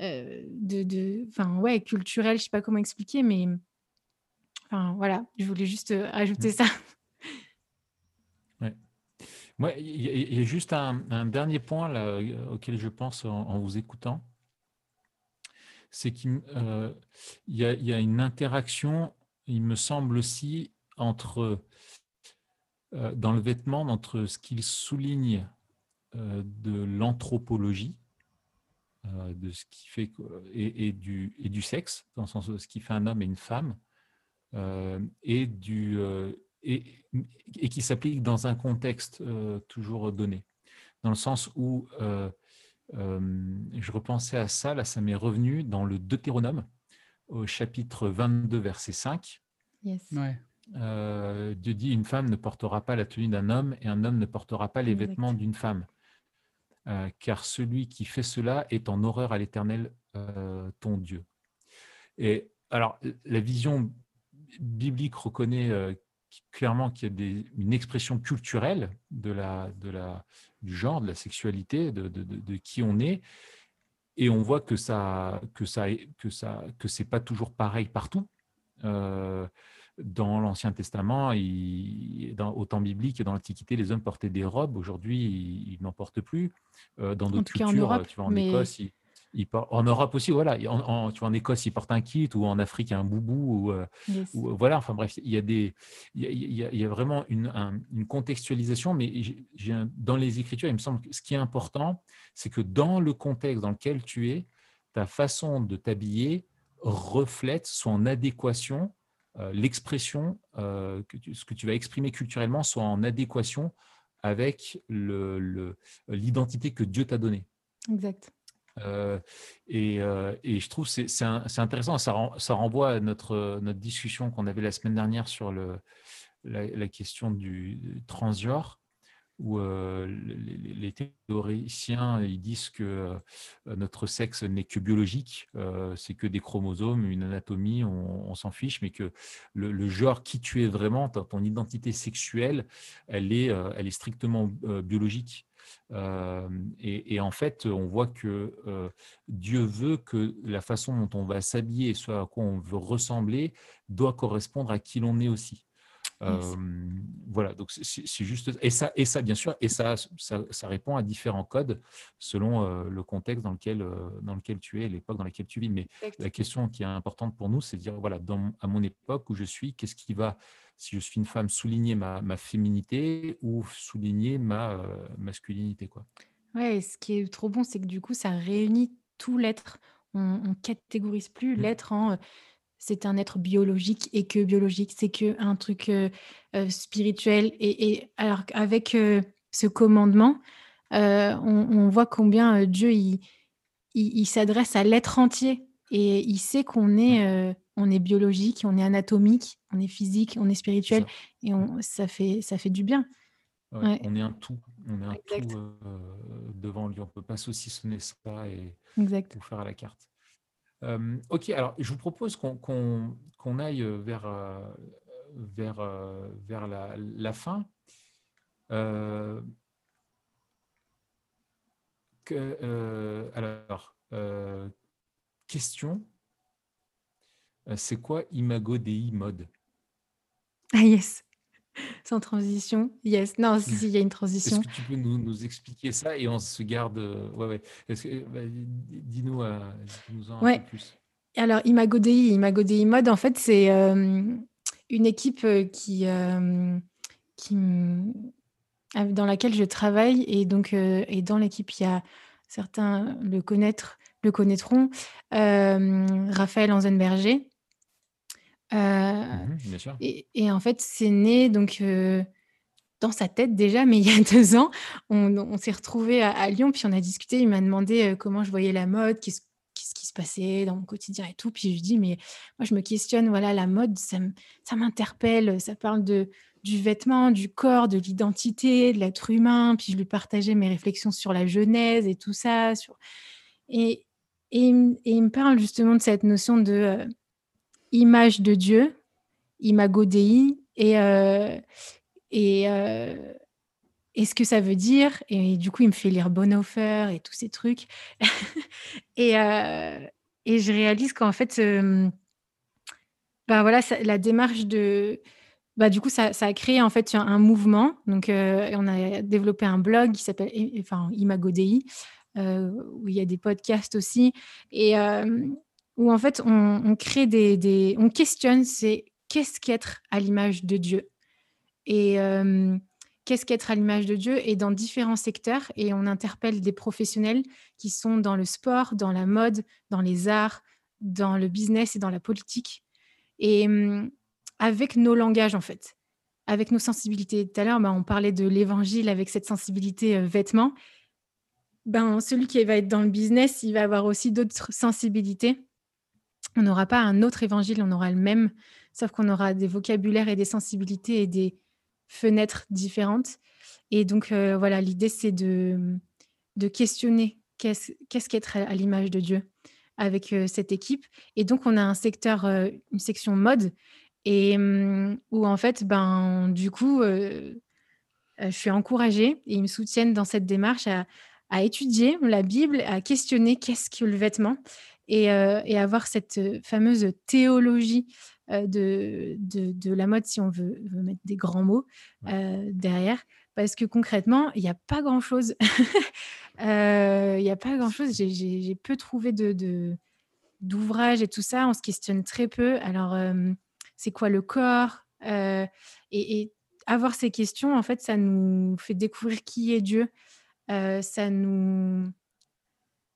euh, de, enfin ouais, culturel, je sais pas comment expliquer, mais enfin voilà, je voulais juste euh, ajouter mmh. ça. Ouais. Il y, a juste un, dernier point là, auquel je pense en, vous écoutant, c'est qu'il y, a une interaction, il me semble aussi, entre dans le vêtement, entre ce qu'il souligne de l'anthropologie, euh, de ce qui fait et, du, sexe, dans le sens de ce qui fait un homme et une femme, euh, euh, et, et, qui s'applique dans un contexte toujours donné. Dans le sens où je repensais à ça, là ça m'est revenu dans le Deutéronome, au chapitre 22, verset 5. Yes. Dieu dit une femme ne portera pas la tenue d'un homme et un homme ne portera pas les vêtements d'une femme. Euh, car celui qui fait cela est en horreur à l'Éternel, euh, ton Dieu. Et alors, la vision biblique reconnaît euh, clairement qu'il y a des, une expression culturelle de la, de la, du genre, de la sexualité, de, de, de, qui on est, et on voit que ça, que ça, que ça, que c'est pas toujours pareil partout dans l'Ancien Testament, dans, au temps biblique et dans l'Antiquité, les hommes portaient des robes. Aujourd'hui, ils, n'en portent plus. Euh, dans d'autres cultures, en Europe, tu vois, en Écosse, ils, en Europe aussi, voilà. En, tu vois, en Écosse, ils portent un kit, ou en Afrique, un boubou. Ou, euh, voilà, enfin bref, il y a, des, il y a, vraiment une, une, contextualisation, mais dans les Écritures, il me semble que ce qui est important, c'est que dans le contexte dans lequel tu es, ta façon de t'habiller reflète, soit en adéquation euh, l'expression, euh, ce que tu vas exprimer culturellement soit en adéquation avec l'identité que Dieu t'a donnée. Exact. Euh, et, je trouve que c'est intéressant, ça, renvoie à notre, discussion qu'on avait la semaine dernière sur la, question du transgenre où les, théoriciens ils disent que notre sexe n'est que biologique, c'est que des chromosomes, une anatomie, on, s'en fiche, mais que le, genre qui tu es vraiment, ton, identité sexuelle, elle est strictement biologique. Et, et, en fait, on voit que Dieu veut que la façon dont on va s'habiller ce à quoi on veut ressembler doit correspondre à qui l'on est aussi. Voilà, donc c'est juste et ça et ça bien sûr et ça ça, répond à différents codes selon le contexte dans lequel dans lequel tu es, l'époque dans laquelle tu vis. Mais la question qui est importante pour nous, c'est de dire voilà, dans, à mon époque où je suis, qu'est-ce qui va, si je suis une femme, souligner ma, ma féminité ou souligner ma masculinité quoi. Ouais, ce qui est trop bon, c'est que du coup, ça réunit tout l'être. On, on catégorise plus mmh. l'être en c'est un être biologique et que biologique, c'est que un truc euh, euh, spirituel. Et, alors avec euh, ce commandement, on, voit combien Dieu il, s'adresse à l'être entier et il sait qu'on est on est biologique, on est anatomique, on est physique, on est spirituel et on, ça fait ça fait du bien. On est un tout, on est un tout devant lui. On peut pas saucissonner ça et exact. tout faire à la carte ok, alors je vous propose qu'on aille vers, vers, vers la, la fin. Que, alors, question, c'est quoi Imago Dei Mode? Ah yes sans transition. Yes. Non, si, il y a une transition. Est-ce que tu peux nous, nous, expliquer ça et on se garde. Euh, ouais, ouais. Bah, dis-nous euh, en ouais. plus. Alors, Imago Dei, Imago Dei Mode, en fait, c'est euh, une équipe qui, qui, dans laquelle je travaille. Et donc, et dans l'équipe, il y a certains le, connaître, le connaîtront, Raphaël Anzenberger euh, mmh et, en fait, c'est né donc euh, dans sa tête déjà, mais il y a (laughs) deux ans, on, s'est retrouvé à, Lyon, puis on a discuté. Il m'a demandé euh, comment je voyais la mode, qu'est-ce qui se passait dans mon quotidien et tout. Puis je dis, mais moi, je me questionne, voilà, la mode, ça m'interpelle, ça parle de, du vêtement, du corps, de l'identité, de l'être humain. Puis je lui partageais mes réflexions sur la genèse et tout ça. Et, et, il me parle justement de cette notion de image de Dieu, imago Dei, et, euh, euh, et, ce que ça veut dire. Et du coup, il me fait lire Bonhoeffer et tous ces trucs. (laughs) et, euh, et je réalise qu'en fait, bah voilà, la démarche de. Bah, du coup, ça, ça, a créé en fait un, mouvement. Donc, on a développé un blog qui s'appelle enfin, Imago Dei, où il y a des podcasts aussi. Et, où en fait on, crée des, on questionne c'est qu'est-ce qu'être à l'image de Dieu? Et euh, qu'est-ce qu'être à l'image de Dieu? Et dans différents secteurs et on interpelle des professionnels qui sont dans le sport, dans la mode, dans les arts, dans le business et dans la politique et hum, avec nos langages en fait, avec nos sensibilités. Tout à l'heure, bah, on parlait de l'évangile avec cette sensibilité euh, vêtements. Ben, celui qui va être dans le business, il va avoir aussi d'autres sensibilités on n'aura pas un autre évangile, on aura le même, sauf qu'on aura des vocabulaires et des sensibilités et des fenêtres différentes. Et donc, euh, voilà, l'idée, c'est de, questionner qu'est-ce qu'être à, l'image de Dieu avec euh, cette équipe. Et donc, on a un secteur, euh, une section mode, et hum, où en fait, ben, du coup, je suis encouragée et ils me soutiennent dans cette démarche à, à étudier la Bible, à questionner qu'est-ce que le vêtement euh, et, avoir cette euh, fameuse théologie euh, de, de, la mode, si on veut, mettre des grands mots derrière. Parce que concrètement, il n'y a pas grand-chose. (laughs) Il n'y a pas grand-chose. J'ai peu trouvé de, d'ouvrages et tout ça. On se questionne très peu. Alors, c'est quoi le corps et, et, avoir ces questions, en fait, ça nous fait découvrir qui est Dieu. ça nous,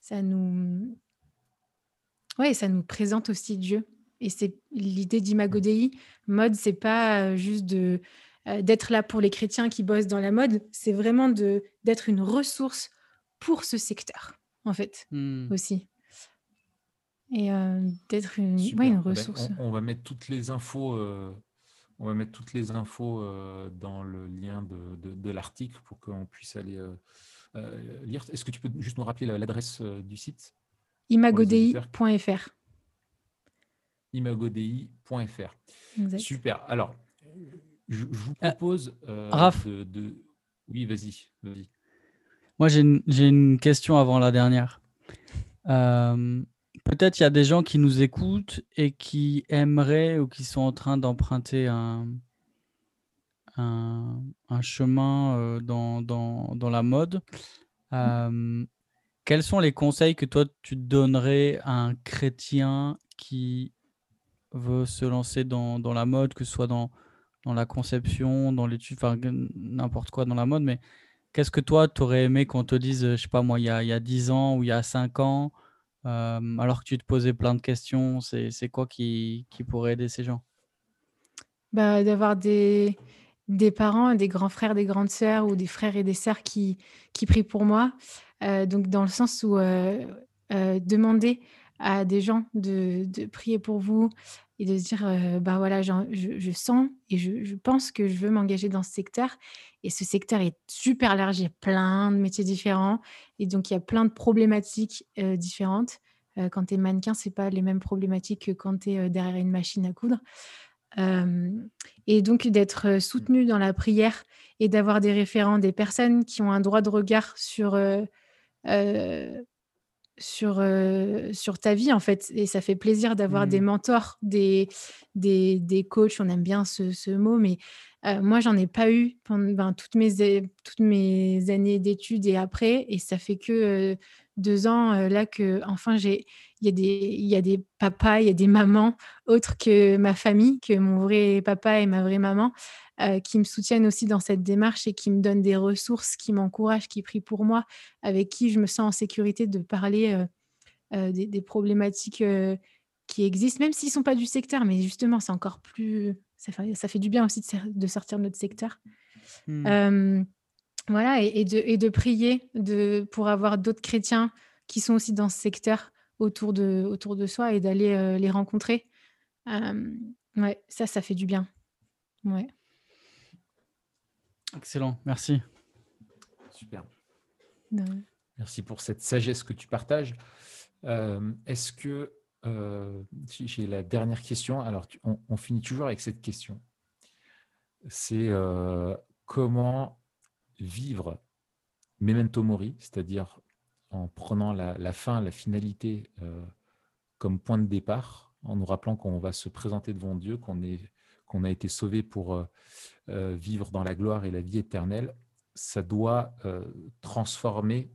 ça nous, oui, ça nous présente aussi Dieu. Et c'est l'idée d'Imago Dei. Mode, c'est pas euh, juste de euh, d'être là pour les chrétiens qui bossent dans la mode, c'est vraiment de d'être une ressource pour ce secteur, en fait, hmm. aussi. Et euh, d'être une, une, eh ben, ressource. on, va mettre toutes les infos. on va mettre toutes les infos dans le lien de, l'article pour qu'on puisse aller lire. Est-ce que tu peux juste nous rappeler l'adresse du site? imagodei.fr imagodei.fr. Super. Alors, je, vous euh, propose euh, de, Oui, vas-y. Moi, j'ai une, question avant la dernière. Euh, peut-être il y a des gens qui nous écoutent et qui aimeraient ou qui sont en train d'emprunter un, un, chemin dans, dans, dans, la mode. Quels sont les conseils que toi tu donnerais à un chrétien qui veut se lancer dans, la mode, que ce soit dans, dans la conception, dans l'étude, enfin n'importe quoi dans la mode, mais qu'est-ce que toi, tu aurais aimé qu'on te dise, je sais pas moi, il y a, il y a 10 ans ou il y a 5 ans, euh, alors que tu te posais plein de questions, c'est quoi qui, qui, pourrait aider ces gens? Bah, D'avoir des, des parents, des grands frères, des grandes sœurs ou des frères et des sœurs qui, qui prient pour moi. Euh, donc dans le sens où euh, demander à des gens de, prier pour vous, et de se dire, bah voilà, je, sens et je, pense que je veux m'engager dans ce secteur. Et ce secteur est super large, il y a plein de métiers différents. Et donc, il y a plein de problématiques différentes. quand tu es mannequin, ce pas les mêmes problématiques que quand tu es derrière une machine à coudre. et donc, d'être soutenu dans la prière et d'avoir des référents, des personnes qui ont un droit de regard sur sur, sur ta vie, en fait. Et ça fait plaisir d'avoir des mmh. mentors, des, des, des, coachs, on aime bien ce, ce mot, mais moi, j'en ai pas eu pendant ben, toutes, mes, toutes mes années d'études et après. Et ça fait que deux ans, là, que enfin, j'ai il y, a des, il y a des papas, il y a des mamans autres que ma famille, que mon vrai papa et ma vraie maman, euh, qui me soutiennent aussi dans cette démarche et qui me donnent des ressources, qui m'encouragent, qui prient pour moi, avec qui je me sens en sécurité de parler euh, euh, des, problématiques qui existent, même s'ils ne sont pas du secteur, mais justement, c'est encore plus... Ça fait, ça fait, du bien aussi de, sortir de notre secteur. Mmh. voilà, et, de, et, de, prier de, pour avoir d'autres chrétiens qui sont aussi dans ce secteur autour de, autour de soi et d'aller les rencontrer. ouais, ça, ça fait du bien. Ouais. Excellent, merci. Super. Merci pour cette sagesse que tu partages. Euh, est-ce que euh, j'ai la dernière question Alors, on, finit toujours avec cette question. C'est euh, comment vivre memento mori, c'est-à-dire en prenant la, fin, la finalité comme point de départ, en nous rappelant qu'on va se présenter devant Dieu, qu'on est qu'on a été sauvé pour euh, euh, vivre dans la gloire et la vie éternelle, ça doit euh, transformer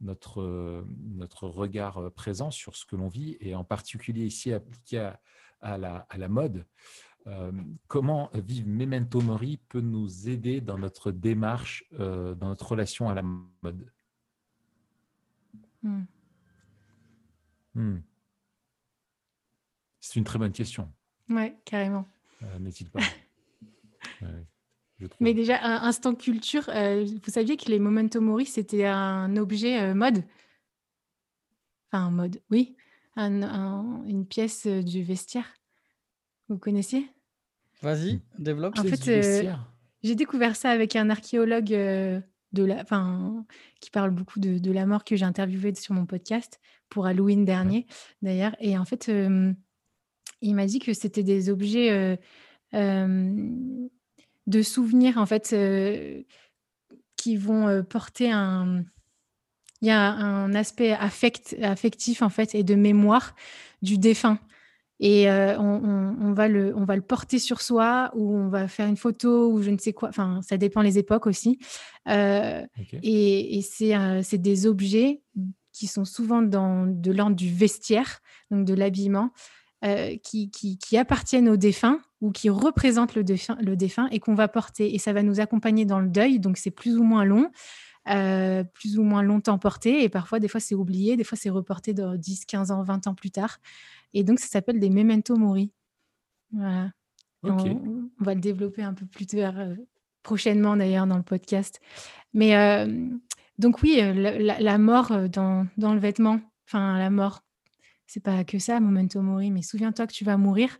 notre, notre regard présent sur ce que l'on vit, et en particulier ici appliqué à, la, à la, mode. comment vivre Memento Mori peut nous aider dans notre démarche, dans notre relation à la mode? Hmm. Hmm. C'est une très bonne question. Oui, carrément. Euh, n'est-il pas (laughs) Mais déjà, un instant culture, euh, vous saviez que les Momento Mori, c'était un objet euh, mode? Enfin, un mode, oui. une pièce du vestiaire. Vous connaissiez? Vas-y, mmh. développe. En fait, j'ai découvert ça avec un archéologue de la, qui parle beaucoup de, la mort que j'ai interviewé sur mon podcast pour Halloween dernier, d'ailleurs. Et en fait, il m'a dit que c'était des objets de souvenirs, en fait, qui vont porter un. Il y a un aspect affect, affectif, en fait, et de mémoire du défunt. Et on, va le, on va le porter sur soi ou on va faire une photo ou je ne sais quoi. Enfin, ça dépend les époques aussi. Et, et c'est des objets qui sont souvent dans de l'ordre du vestiaire, donc de l'habillement, euh, qui, appartiennent au défunt ou qui représentent le défunt, le défunt et qu'on va porter. Et ça va nous accompagner dans le deuil, donc c'est plus ou moins long, euh, plus ou moins longtemps porté. Et parfois, des fois, c'est oublié, des fois, c'est reporté de 10, 15 ans, 20 ans plus tard. Et donc, ça s'appelle des memento mori. Voilà. On, va le développer un peu plus tard, euh, prochainement d'ailleurs, dans le podcast. Mais donc, oui, la, mort dans, dans le vêtement, enfin, la mort c'est pas que ça, momento mori, mais souviens-toi que tu vas mourir.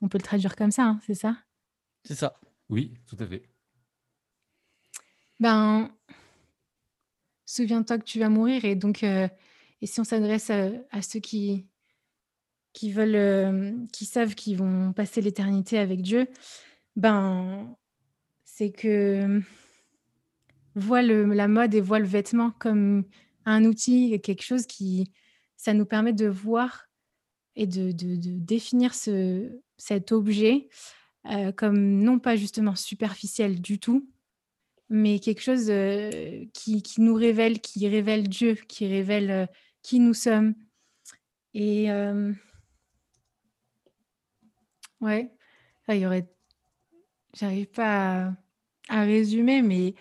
On peut le traduire comme ça, hein, c'est ça? C'est ça. Oui, tout à fait. Ben, souviens-toi que tu vas mourir et donc, euh, et si on s'adresse à, à ceux qui, qui veulent, euh, qui savent qu'ils vont passer l'éternité avec Dieu, ben, c'est que voit le, la mode et voit le vêtement comme un outil, quelque chose qui, ça nous permet de voir et de, de, de définir ce, cet objet euh, comme non pas justement superficiel du tout, mais quelque chose euh, qui, qui, nous révèle, qui révèle Dieu, qui révèle euh, qui nous sommes. Et ouais, il y aurait, j'arrive pas à, à, résumer, mais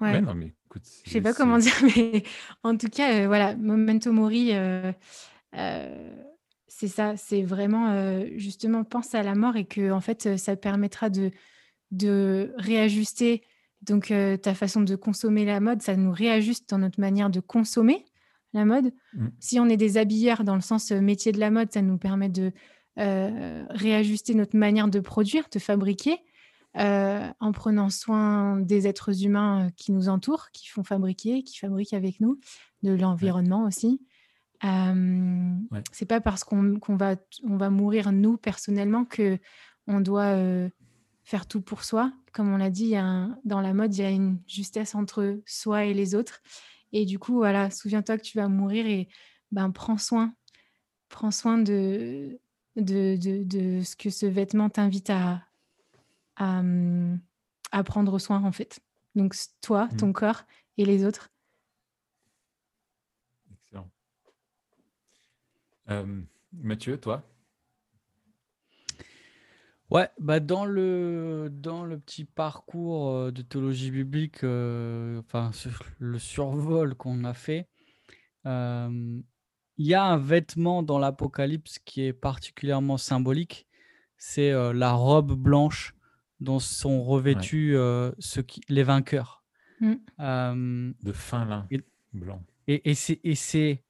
ouais. ouais non, mais écoute, je sais pas comment (laughs) dire, mais en tout cas, euh, voilà, Memento Mori. Euh, c'est ça, c'est vraiment euh, justement pense à la mort et que en fait ça permettra de, de réajuster donc euh, ta façon de consommer la mode, ça nous réajuste dans notre manière de consommer la mode. Mmh. Si on est des habilleurs dans le sens euh, métier de la mode, ça nous permet de euh, réajuster notre manière de produire, de fabriquer, euh, en prenant soin des êtres humains qui nous entourent, qui font fabriquer, qui fabriquent avec nous, de l'environnement ouais. aussi. Euh, ouais. C'est pas parce qu'on qu va, on va mourir nous personnellement que on doit euh, faire tout pour soi. Comme on l'a dit, un, dans la mode, il y a une justesse entre soi et les autres. Et du coup, voilà, souviens-toi que tu vas mourir et ben, prends soin. Prends soin de, de, de, de ce que ce vêtement t'invite à, à, à, prendre soin, en fait. Donc, toi, ton mmh. corps et les autres. Excellent. Euh, Mathieu, toi? Ouais, bah dans le, dans le petit parcours euh, de théologie biblique, euh, enfin le survol qu'on a fait, euh, il y a un vêtement dans l'Apocalypse qui est particulièrement symbolique, c'est euh, la robe blanche dont sont revêtus ouais. euh, ceux qui, les vainqueurs. Mm. de fin lin et, blanc. Et, et c'est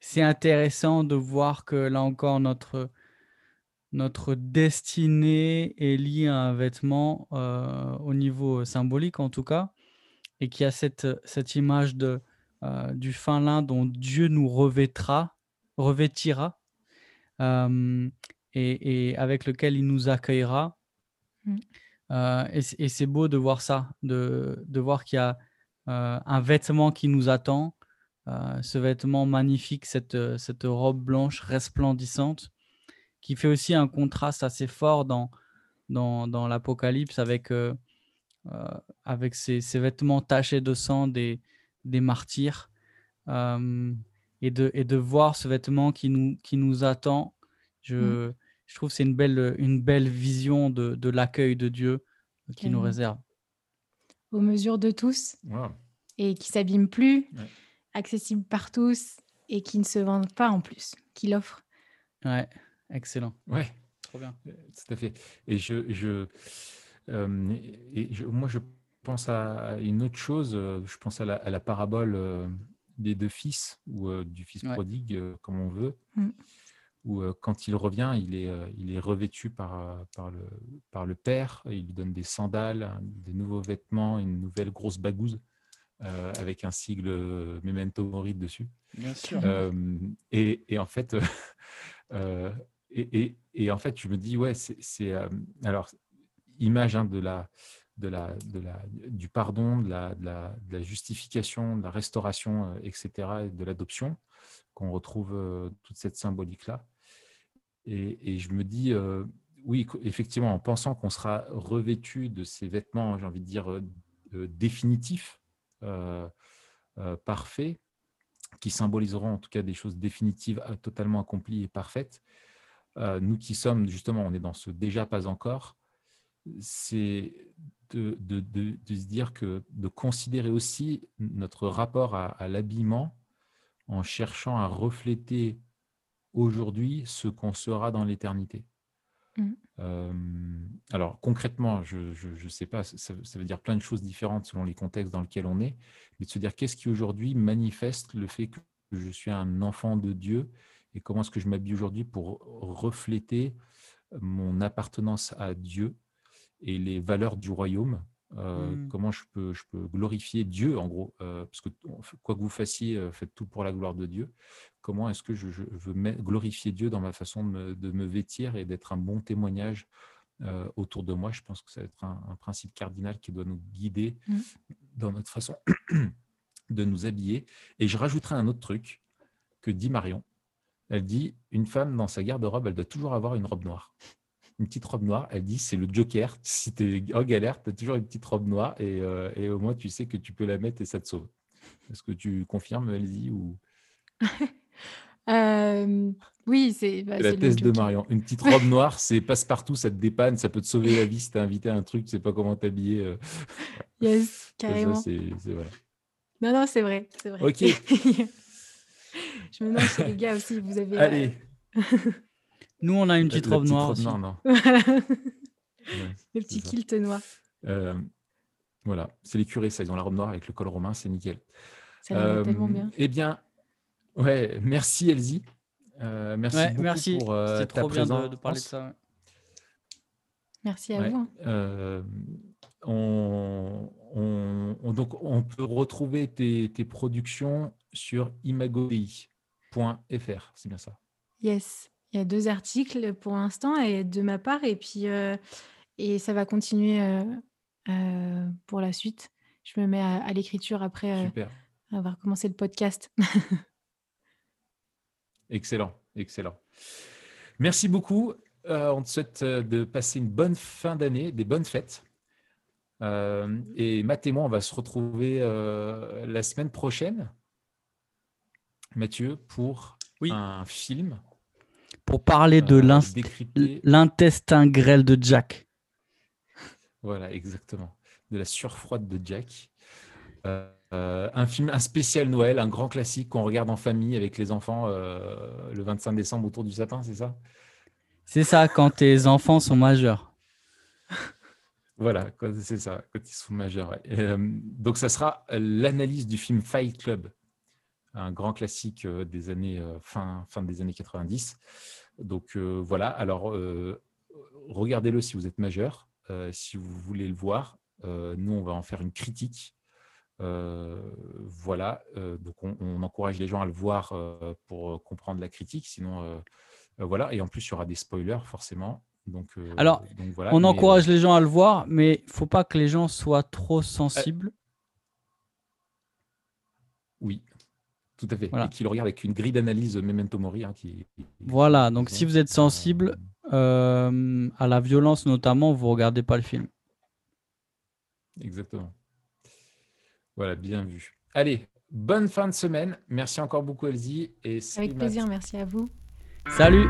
c'est intéressant de voir que là encore notre notre destinée est liée à un vêtement euh, au niveau symbolique en tout cas, et qui a cette, cette image de, euh, du fin lin dont Dieu nous revêtira, revêtira, euh, et, et, avec lequel il nous accueillera. Mmh. et, et c'est beau de voir ça, de, de voir qu'il y a un vêtement qui nous attend, ce vêtement magnifique, cette, cette robe blanche resplendissante qui fait aussi un contraste assez fort dans, dans, dans l'Apocalypse avec, euh, euh, avec ces, ces, vêtements tachés de sang des, des martyrs. Euh, et, de, et de voir ce vêtement qui nous, qui nous attend, je, mmh. Je trouve que c'est une belle, une belle vision de, de l'accueil de Dieu qui mmh. nous réserve. Aux mesures de tous wow. et qui s'abîme plus, ouais. accessible par tous et qui ne se vendent pas en plus, qui l'offre. Ouais. Excellent. Ouais. Trop bien. Tout à fait. Et je, je, euh, et je moi, je pense à une autre chose. Je pense à la, à la parabole euh, des deux fils ou euh, du fils Ouais. prodigue, euh, comme on veut, Mm. Où euh, quand il revient, il est, euh, il est revêtu par, par, le, par le père. Il lui donne des sandales, des nouveaux vêtements, une nouvelle grosse bagouze. Euh, avec un sigle Memento Mori dessus. Bien sûr. Euh, et, et, en fait, (laughs) euh, et, et, et, en fait, je me dis, ouais, c'est alors image hein, de la, de la, de la, du pardon, de la, de la, de la justification, de la restauration, etc., et de l'adoption, qu'on retrouve toute cette symbolique-là. Et, et, je me dis, oui, effectivement, en pensant qu'on sera revêtu de ces vêtements, j'ai envie de dire, définitifs, euh, euh, parfaits, qui symboliseront en tout cas des choses définitives, euh, totalement accomplies et parfaites. Euh, nous qui sommes justement, on est dans ce déjà pas encore, c'est de, se dire que de considérer aussi notre rapport à l'habillement en cherchant à refléter aujourd'hui ce qu'on sera dans l'éternité. Mmh. Euh, alors concrètement, je ne sais pas, ça, ça, veut dire plein de choses différentes selon les contextes dans lesquels on est, mais de se dire qu'est-ce qui aujourd'hui manifeste le fait je suis un enfant de Dieu et comment est-ce que je m'habille aujourd'hui pour refléter mon appartenance à Dieu et les valeurs du royaume. Euh, Mmh. Comment je peux, je peux glorifier Dieu, en gros, euh, parce que quoi que vous fassiez, euh, faites tout pour la gloire de Dieu. Comment est-ce que je, je veux glorifier Dieu dans ma façon de me, de me vêtir et d'être un bon témoignage euh, autour de moi? Je pense que ça va être un, un principe cardinal qui doit nous guider Mm. dans notre façon (clears throat) de nous habiller. Et je rajouterai un autre truc que dit Marion. Elle dit une femme dans sa garde-robe, elle doit toujours avoir une robe noire. Une petite robe noire. Elle dit c'est le joker. Si tu es en galère, tu as toujours une petite robe noire et, euh, et au moins tu sais que tu peux la mettre et ça te sauve. Est-ce que tu confirmes, Elsie ou? (laughs) Euh, oui, c'est bah, la thèse de. Marion Une petite (laughs) robe noire, c'est passe-partout, ça te dépanne, ça peut te sauver la vie si tu invité à un truc, tu sais pas comment t'habiller. euh, (laughs) Yes, ça, carrément. Non, non, c'est vrai, vrai. Ok. Je me demande chez les gars aussi, vous avez. Allez, Nous, on a une petite la robe noire. aussi. non. voilà, (laughs) Ouais, le petit kilt noir. euh, voilà, c'est les curés, ça, ils ont la robe noire avec le col romain, c'est nickel. Ça va tellement Euh, bien. Eh bien, ouais, merci Elsie. Euh, merci Ouais, beaucoup merci. pour euh, ta trop bien de, présence. de parler de ça. ouais. Merci à Ouais, vous. euh, on, on- on- donc, on peut retrouver tes, tes productions sur imagodi.fr, c'est bien ça? Yes, il y a deux articles pour l'instant et de ma part et puis euh, et ça va continuer euh, euh, pour la suite. Je me mets à, à l'écriture après euh, avoir commencé le podcast. (laughs) excellent, excellent. Merci beaucoup. Euh, on te souhaite de passer une bonne fin d'année, des bonnes fêtes. Euh, et Matt et moi, on va se retrouver euh, la semaine prochaine, Mathieu, pour Oui. un film. Pour parler de euh, l'intestin grêle de Jack. Voilà, exactement. De la surfroide de Jack. Euh, euh, un film, un spécial Noël, un grand classique qu'on regarde en famille avec les enfants euh, le 25 décembre autour du sapin, c'est ça? C'est ça, quand tes enfants sont majeurs. (laughs) Voilà, c'est ça, quand ils sont majeurs. ouais. Euh, donc, ça sera l'analyse du film Fight Club, un grand classique des années fin, fin des années 90. Donc euh, voilà, alors euh, regardez-le si vous êtes majeur, euh, si vous voulez le voir. Nous, on va en faire une critique. Euh, voilà, euh, donc on, on encourage les gens à le voir euh, pour comprendre la critique. Sinon, voilà, et en plus, il y aura des spoilers forcément. Donc, Alors, donc voilà, On mais, encourage les gens à le voir, mais il faut pas que les gens soient trop sensibles. Oui, tout à fait. Voilà. Et qu'il regarde avec une grille d'analyse Memento Mori. hein, qui, Voilà, qui- donc qui- si vous êtes sensible, euh, à la violence notamment, vous regardez pas le film. Exactement. Voilà, bien vu. Allez, bonne fin de semaine. Merci encore beaucoup, Elsie. Et Avec plaisir, merci à vous. Salut